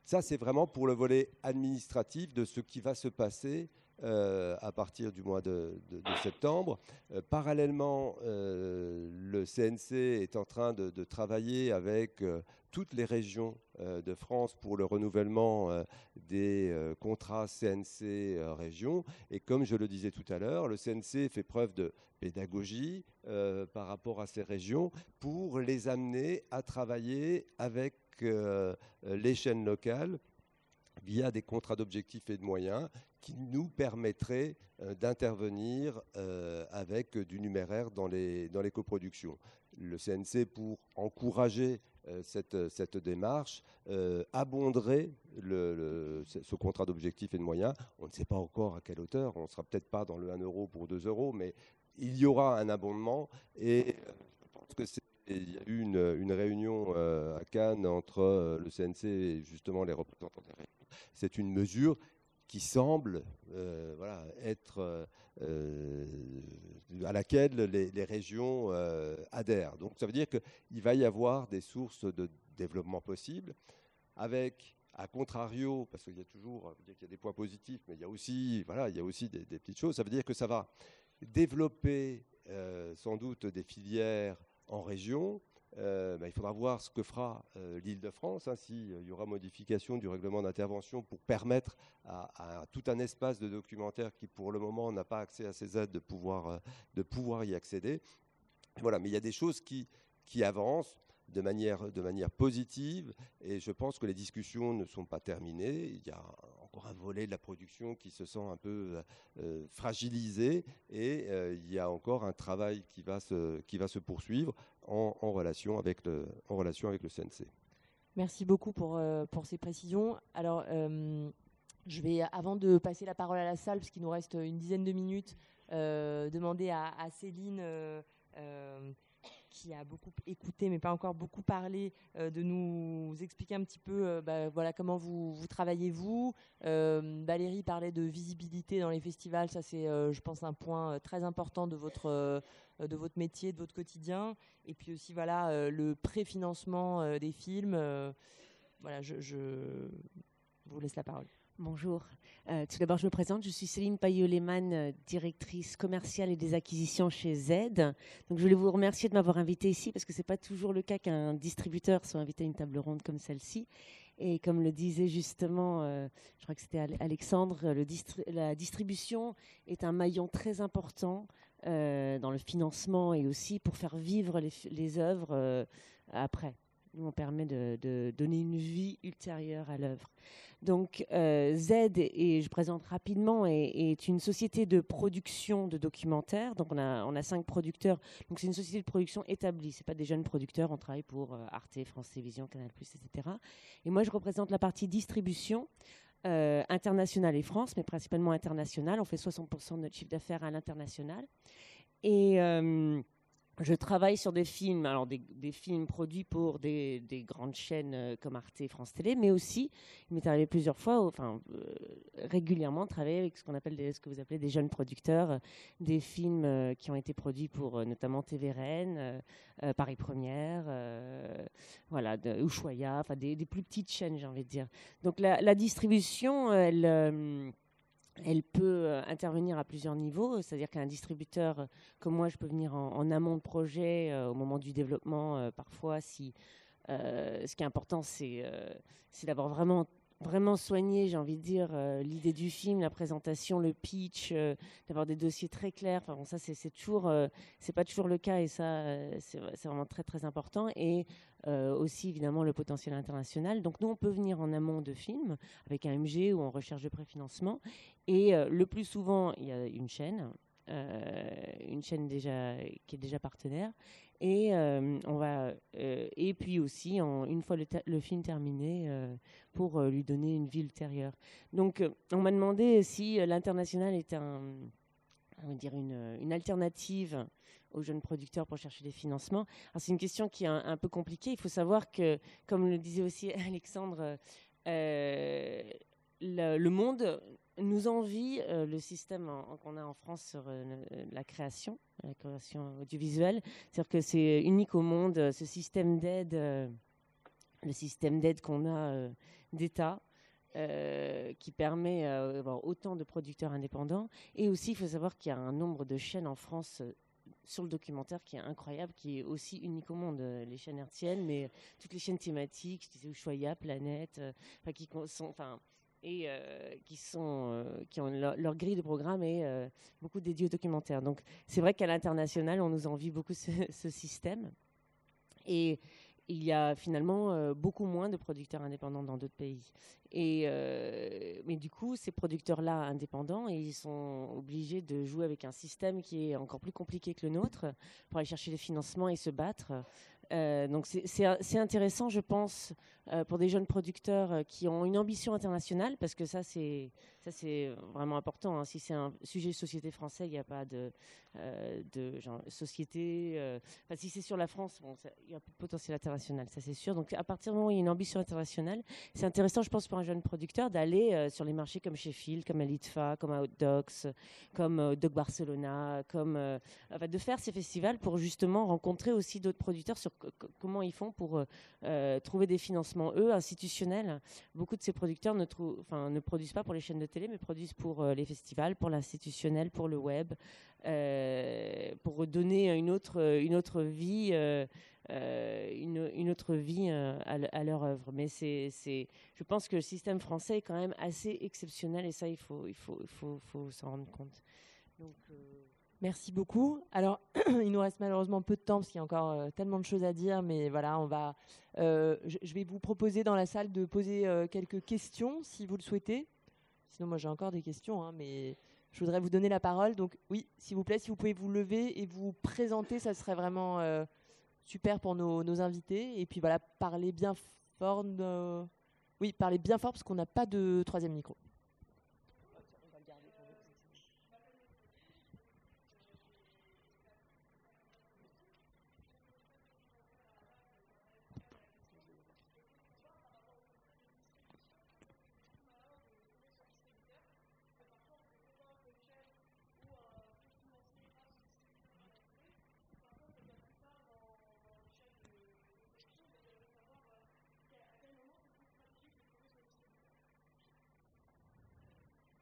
Ça, c'est vraiment pour le volet administratif de ce qui va se passer euh, à partir du mois de, septembre. Euh, parallèlement, le CNC est en train de, travailler avec toutes les régions de France pour le renouvellement des contrats CNC région. Et comme je le disais tout à l'heure, le CNC fait preuve de pédagogie euh, par rapport à ces régions pour les amener à travailler avec euh, les chaînes locales via des contrats d'objectifs et de moyens qui nous permettraient euh, d'intervenir avec du numéraire dans les, dans les coproductions. Le CNC, pour encourager cette, cette, démarche, abonderait le, ce contrat d'objectifs et de moyens. On ne sait pas encore à quelle hauteur, on ne sera peut-être pas dans le 1 euro pour 2 euros, mais il y aura un abondement et euh, je pense que il y a eu une, réunion euh, à Cannes entre euh, le CNC et justement les représentants des régions. C'est une mesure qui semble voilà, être à laquelle les, régions adhèrent. Donc ça veut dire qu'il va y avoir des sources de développement possibles avec a contrario, parce qu'il y a toujours il y a des points positifs, mais il y a aussi, voilà, il y a aussi des, petites choses, ça veut dire que ça va développer euh, sans doute des filières en région. Euh, bah, il faudra voir ce que fera euh, l'Île-de-France, hein, s'il y aura modification du règlement d'intervention pour permettre à, tout un espace de documentaire qui, pour le moment, n'a pas accès à ces aides de pouvoir, de y accéder. Voilà, mais il y a des choses qui, avancent de manière, de positive et je pense que les discussions ne sont pas terminées. Encore un volet de la production qui se sent un peu euh, fragilisé et euh, il y a encore un travail qui va se, qui va se poursuivre en, relation avec le, CNC. Merci beaucoup pour, euh, pour ces précisions. Alors, je vais, avant de passer la parole à la salle, parce qu'il nous reste une dizaine de minutes, demander à Céline qui a beaucoup écouté mais pas encore beaucoup parlé, euh, de nous expliquer un petit peu euh, bah, voilà, comment vous, travaillez vous. Euh, Valérie parlait de visibilité dans les festivals, ça c'est je pense un point très important de votre, de votre métier, de votre quotidien. Et puis aussi voilà, le préfinancement des films. voilà, je vous laisse la parole. Bonjour. Euh, tout d'abord, je me présente. Je suis Céline Payot-Lehmann, euh, directrice commerciale et des acquisitions chez Z. Donc, je voulais vous remercier de m'avoir invité ici parce que ce n'est pas toujours le cas qu'un distributeur soit invité à une table ronde comme celle-ci. Et comme le disait justement, euh, je crois que c'était Alexandre, la distribution est un maillon très important dans le financement et aussi pour faire vivre les œuvres après. Nous, on permet de, donner une vie ultérieure à l'œuvre. Donc euh, Z, et je présente rapidement, est, une société de production de documentaires. Donc on a, on a cinq producteurs. Donc c'est une société de production établie. C'est pas des jeunes producteurs. On travaille pour euh, Arte, France Télévisions, Canal+, etc. Et moi je représente la partie distribution. Euh, internationale et France, mais principalement internationale. On fait 60% de notre chiffre d'affaires à l'international. Et je travaille sur des films, alors des, films produits pour des, grandes chaînes euh, comme Arte et France Télé, mais aussi, il m'est arrivé plusieurs fois, enfin euh, régulièrement, travailler avec ce qu'on appelle ce que vous appelez des jeunes producteurs, euh, des films qui ont été produits pour notamment TVRN, Paris Première, voilà, Ushuaïa, enfin des, plus petites chaînes, j'ai envie de dire. Donc la distribution, elle elle peut euh, intervenir à plusieurs niveaux, c'est-à-dire qu'un distributeur euh, comme moi, je peux venir en, amont de projet euh, au moment du développement. parfois, si ce qui est important, c'est d'avoir vraiment vraiment soigné, j'ai envie de dire, l'idée du film, la présentation, le pitch, d'avoir des dossiers très clairs. Ça, c'est toujours, c'est pas toujours le cas et ça, c'est vraiment très très important. Et euh, aussi évidemment le potentiel international. Donc nous, on peut venir en amont de films avec un MG ou en recherche de préfinancement. Et euh, le plus souvent, il y a une chaîne, euh, une chaîne déjà qui est déjà partenaire. Et on va et puis aussi une fois le, film terminé pour lui donner une vie ultérieure. Donc on m'a demandé si l'international est un dire une, alternative aux jeunes producteurs pour chercher des financements. C'est une question qui est un, peu compliquée. Il faut savoir que, comme le disait aussi [LAUGHS] Alexandre, euh, le, monde nous envie euh, le système qu'on a en France sur euh, la création, la création audiovisuelle. C'est-à-dire que c'est unique au monde, ce système d'aide, le système d'aide qu'on a d'État. qui permet d'avoir autant de producteurs indépendants. Et aussi, il faut savoir qu'il y a un nombre de chaînes en France sur le documentaire qui est incroyable, qui est aussi unique au monde. Euh, les chaînes hertziennes, mais euh, toutes les chaînes thématiques, je disais Ushuaïa, Planète, euh, qui sont, enfin et qui sont qui ont leur, grille de programme et beaucoup dédiés au documentaire. Donc c'est vrai qu'à l'international, on nous envie beaucoup [LAUGHS] ce, système. Et il y a finalement euh, beaucoup moins de producteurs indépendants dans d'autres pays. Et, euh, mais du coup, ces producteurs-là indépendants, ils sont obligés de jouer avec un système qui est encore plus compliqué que le nôtre pour aller chercher des financements et se battre. Euh, donc c'est intéressant, je pense, pour des jeunes producteurs qui ont une ambition internationale, parce que ça c'est c'est vraiment important. Hein. Si c'est un sujet société français, il n'y a pas de euh, de genre, société. Euh, si c'est sur la France, bon, il y a un potentiel international, ça c'est sûr. Donc à partir du moment où il y a une ambition internationale, c'est intéressant, je pense, pour un jeune producteur d'aller euh, sur les marchés comme Sheffield, comme Alitfa, comme Outdocs, comme Doc Barcelona, comme de faire ces festivals pour justement rencontrer aussi d'autres producteurs sur comment ils font pour trouver des financements eux institutionnels. Beaucoup de ces producteurs ne, produisent pas pour les chaînes de télé, mais produisent pour les festivals, pour l'institutionnel, pour le web. Euh, pour donner une autre, vie, euh, euh, une, autre vie à, leur œuvre. Mais c'est, je pense que le système français est quand même assez exceptionnel et ça, il faut, s'en rendre compte. Merci beaucoup. Alors, [CLEARS THROAT] il nous reste malheureusement peu de temps parce qu'il y a encore tellement de choses à dire, mais voilà, on va. je, vais vous proposer dans la salle de poser quelques questions si vous le souhaitez. Sinon, moi j'ai encore des questions, hein, mais je voudrais vous donner la parole. Donc oui, s'il vous plaît, si vous pouvez vous lever et vous présenter, ça serait vraiment euh, super pour nos, invités. Et puis voilà, bien fort. Oui, parlez bien fort parce qu'on n'a pas de troisième micro.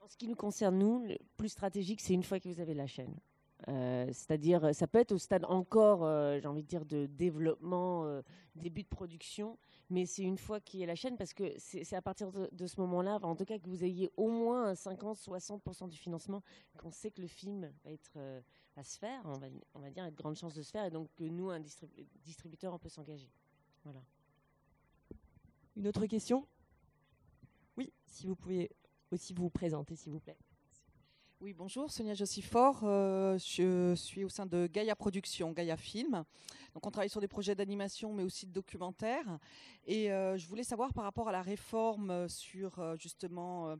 Ce qui nous concerne, nous, le plus stratégique, c'est une fois que vous avez la chaîne. Euh, c'est-à-dire, ça peut être au stade encore, euh, j'ai envie de dire, de développement, euh, début de production, mais c'est une fois qu'il y a la chaîne, parce que c'est à partir de, ce moment-là, en tout cas que vous ayez au moins 50-60% du financement, qu'on sait que le film va être à se faire, on va, on va dire, a de grandes chances de se faire, et donc que nous, un distributeur, on peut s'engager. Voilà. Une autre question? Oui, si vous pouvez aussi vous présenter, s'il vous plaît. Oui, bonjour, Sonia Jossifort. Euh, je suis au sein de Gaia Productions, Gaia Film. Donc, on travaille sur des projets d'animation, mais aussi de documentaires. Et euh, je voulais savoir par rapport à la réforme sur euh, justement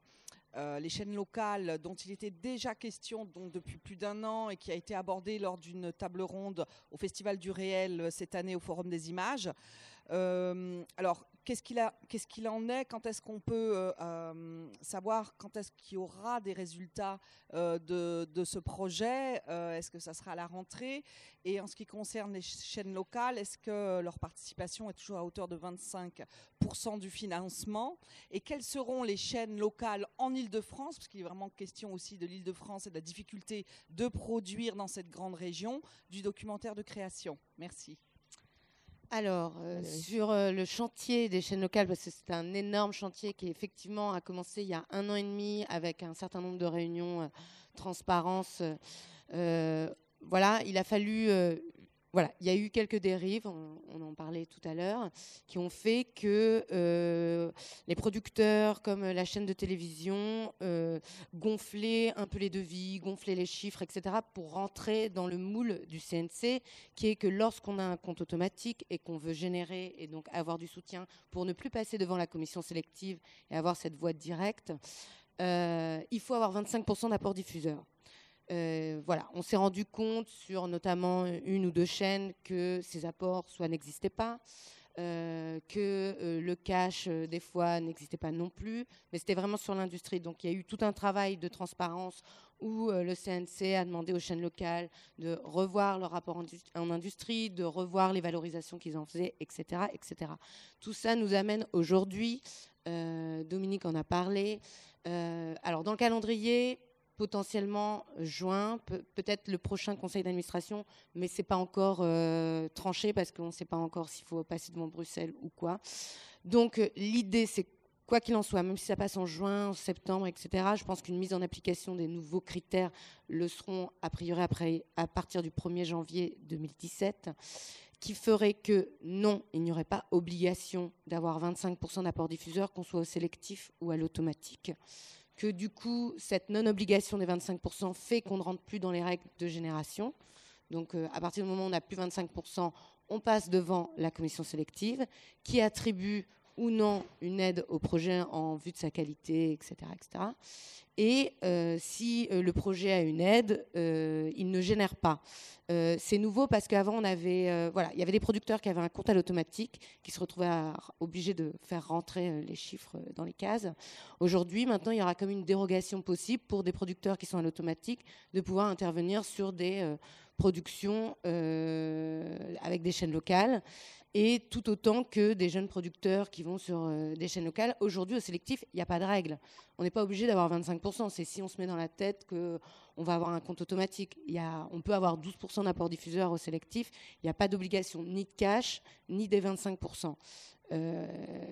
les chaînes locales, dont il était déjà question donc, depuis plus d'un an et qui a été abordée lors d'une table ronde au Festival du réel cette année au Forum des images. alors, Qu'est-ce qu'il en est Quand est-ce qu'on peut euh, euh, savoir quand est-ce qu'il y aura des résultats euh, de, ce projet Est-ce que ça sera à la rentrée? Et en ce qui concerne les chaînes locales, est-ce que leur participation est toujours à hauteur de 25% du financement? Et quelles seront les chaînes locales en Ile-de-France Parce qu'il est vraiment question aussi de l'Ile-de-France et de la difficulté de produire dans cette grande région du documentaire de création. Merci. Alors, euh, sur euh, le chantier des chaînes locales, parce que c'est un énorme chantier qui effectivement a commencé il y a un an et demi avec un certain nombre de réunions, euh, transparence. voilà, il a fallu voilà, il y a eu quelques dérives, on, en parlait tout à l'heure, qui ont fait que euh, les producteurs, comme la chaîne de télévision, euh, gonflaient un peu les devis, gonflaient les chiffres, etc., pour rentrer dans le moule du CNC, qui est que lorsqu'on a un compte automatique et qu'on veut générer et donc avoir du soutien pour ne plus passer devant la commission sélective et avoir cette voie directe, euh, il faut avoir 25% d'apport diffuseur. Voilà, on s'est rendu compte sur notamment une ou deux chaînes que ces apports soit n'existaient pas, euh, que euh, le cash, euh, des fois, n'existait pas non plus, mais c'était vraiment sur l'industrie. Donc il y a eu tout un travail de transparence où le CNC a demandé aux chaînes locales de revoir leur rapport en industrie, de revoir les valorisations qu'ils en faisaient, etc., etc. Tout ça nous amène aujourd'hui, Dominique en a parlé, alors dans le calendrier, potentiellement juin, peut-être le prochain conseil d'administration, mais c'est pas encore euh, tranché parce qu'on ne sait pas encore s'il faut passer devant Bruxelles ou quoi. Donc euh, l'idée, c'est quoi qu'il en soit, même si ça passe en juin, en septembre, etc., je pense qu'une mise en application des nouveaux critères le seront a priori après, à partir du 1er janvier 2017 qui ferait que non, il n'y aurait pas obligation d'avoir 25% d'apport diffuseur, qu'on soit au sélectif ou à l'automatique que du coup, cette non-obligation des 25% fait qu'on ne rentre plus dans les règles de génération. Donc, euh, à partir du moment où on n'a plus 25%, on passe devant la commission sélective qui attribue ou non une aide au projet en vue de sa qualité, etc. etc. Et euh, si euh, le projet a une aide, euh, il ne génère pas. c'est nouveau parce qu'avant, on avait, voilà, il y avait des producteurs qui avaient un compte à l'automatique, qui se retrouvaient obligés de faire rentrer les chiffres dans les cases. Aujourd'hui, maintenant, il y aura comme une dérogation possible pour des producteurs qui sont à l'automatique de pouvoir intervenir sur des productions avec des chaînes locales et tout autant que des jeunes producteurs qui vont sur euh, des chaînes locales. Aujourd'hui, au sélectif, il n'y a pas de règle. On n'est pas obligé d'avoir 25%. C'est si on se met dans la tête qu'on va avoir un compte automatique. Y a, on peut avoir 12% d'apport diffuseur au sélectif. Il n'y a pas d'obligation ni de cash, ni des 25%. Euh,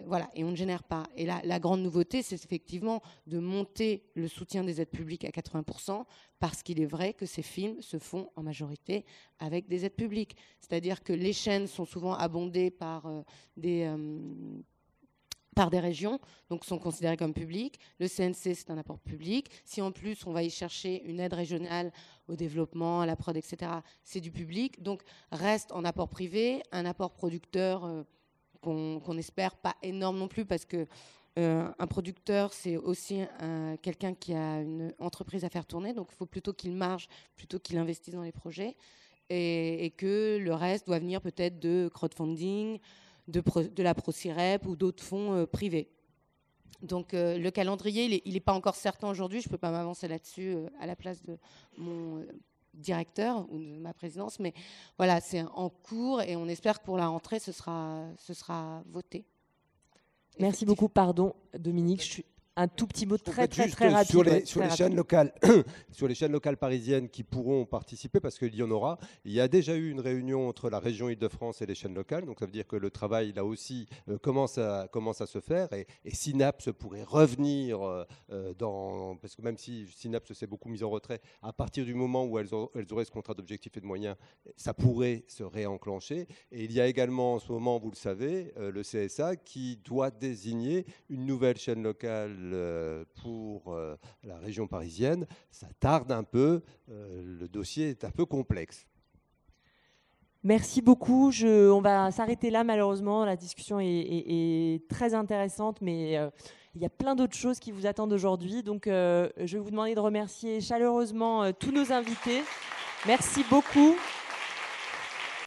voilà, et on ne génère pas. Et la, la grande nouveauté, c'est effectivement de monter le soutien des aides publiques à 80%, parce qu'il est vrai que ces films se font en majorité avec des aides publiques. C'est-à-dire que les chaînes sont souvent abondées par euh, des euh, des régions, donc sont considérées comme publiques. Le CNC, c'est un apport public. Si en plus on va y chercher une aide régionale au développement, à la prod, etc., c'est du public. Donc reste en apport privé, un apport producteur qu'on espère pas énorme non plus parce que euh, un producteur, c'est aussi quelqu'un qui a une entreprise à faire tourner, donc il faut plutôt qu'il marge, plutôt qu'il investisse dans les projets, et, que le reste doit venir peut-être de crowdfunding, de, la ProCirep ou d'autres fonds euh, privés. Donc euh, le calendrier, il n'est pas encore certain aujourd'hui, je ne peux pas m'avancer là-dessus à la place de mon directeur ou de ma présidence, mais voilà, c'est en cours et on espère que pour la rentrée, ce sera, ce sera voté. Merci beaucoup, pardon Dominique, je suis un tout petit mot très très très rapide. Sur les, sur les chaînes locales, [CLEARS THROAT] sur les chaînes locales parisiennes qui pourront participer, parce qu'il y en aura. Il y a déjà eu une réunion entre la région Île-de-France et les chaînes locales, donc ça veut dire que le travail là aussi euh, commence à commence à se faire et, Synapse pourrait revenir euh, euh, dans parce que même si Synapse s'est beaucoup mise en retrait, à partir du moment où elles, elles auraient ce contrat d'objectifs et de moyens, ça pourrait se réenclencher. Et il y a également en ce moment, vous le savez, le CSA qui doit désigner une nouvelle chaîne locale euh, pour euh, la région parisienne. Ça tarde un peu, euh, le dossier est un peu complexe. Merci beaucoup. On va s'arrêter là, malheureusement. La discussion est, très intéressante, mais il y a plein d'autres choses qui vous attendent aujourd'hui. Donc, je vais vous demander de remercier chaleureusement tous nos invités. Merci beaucoup.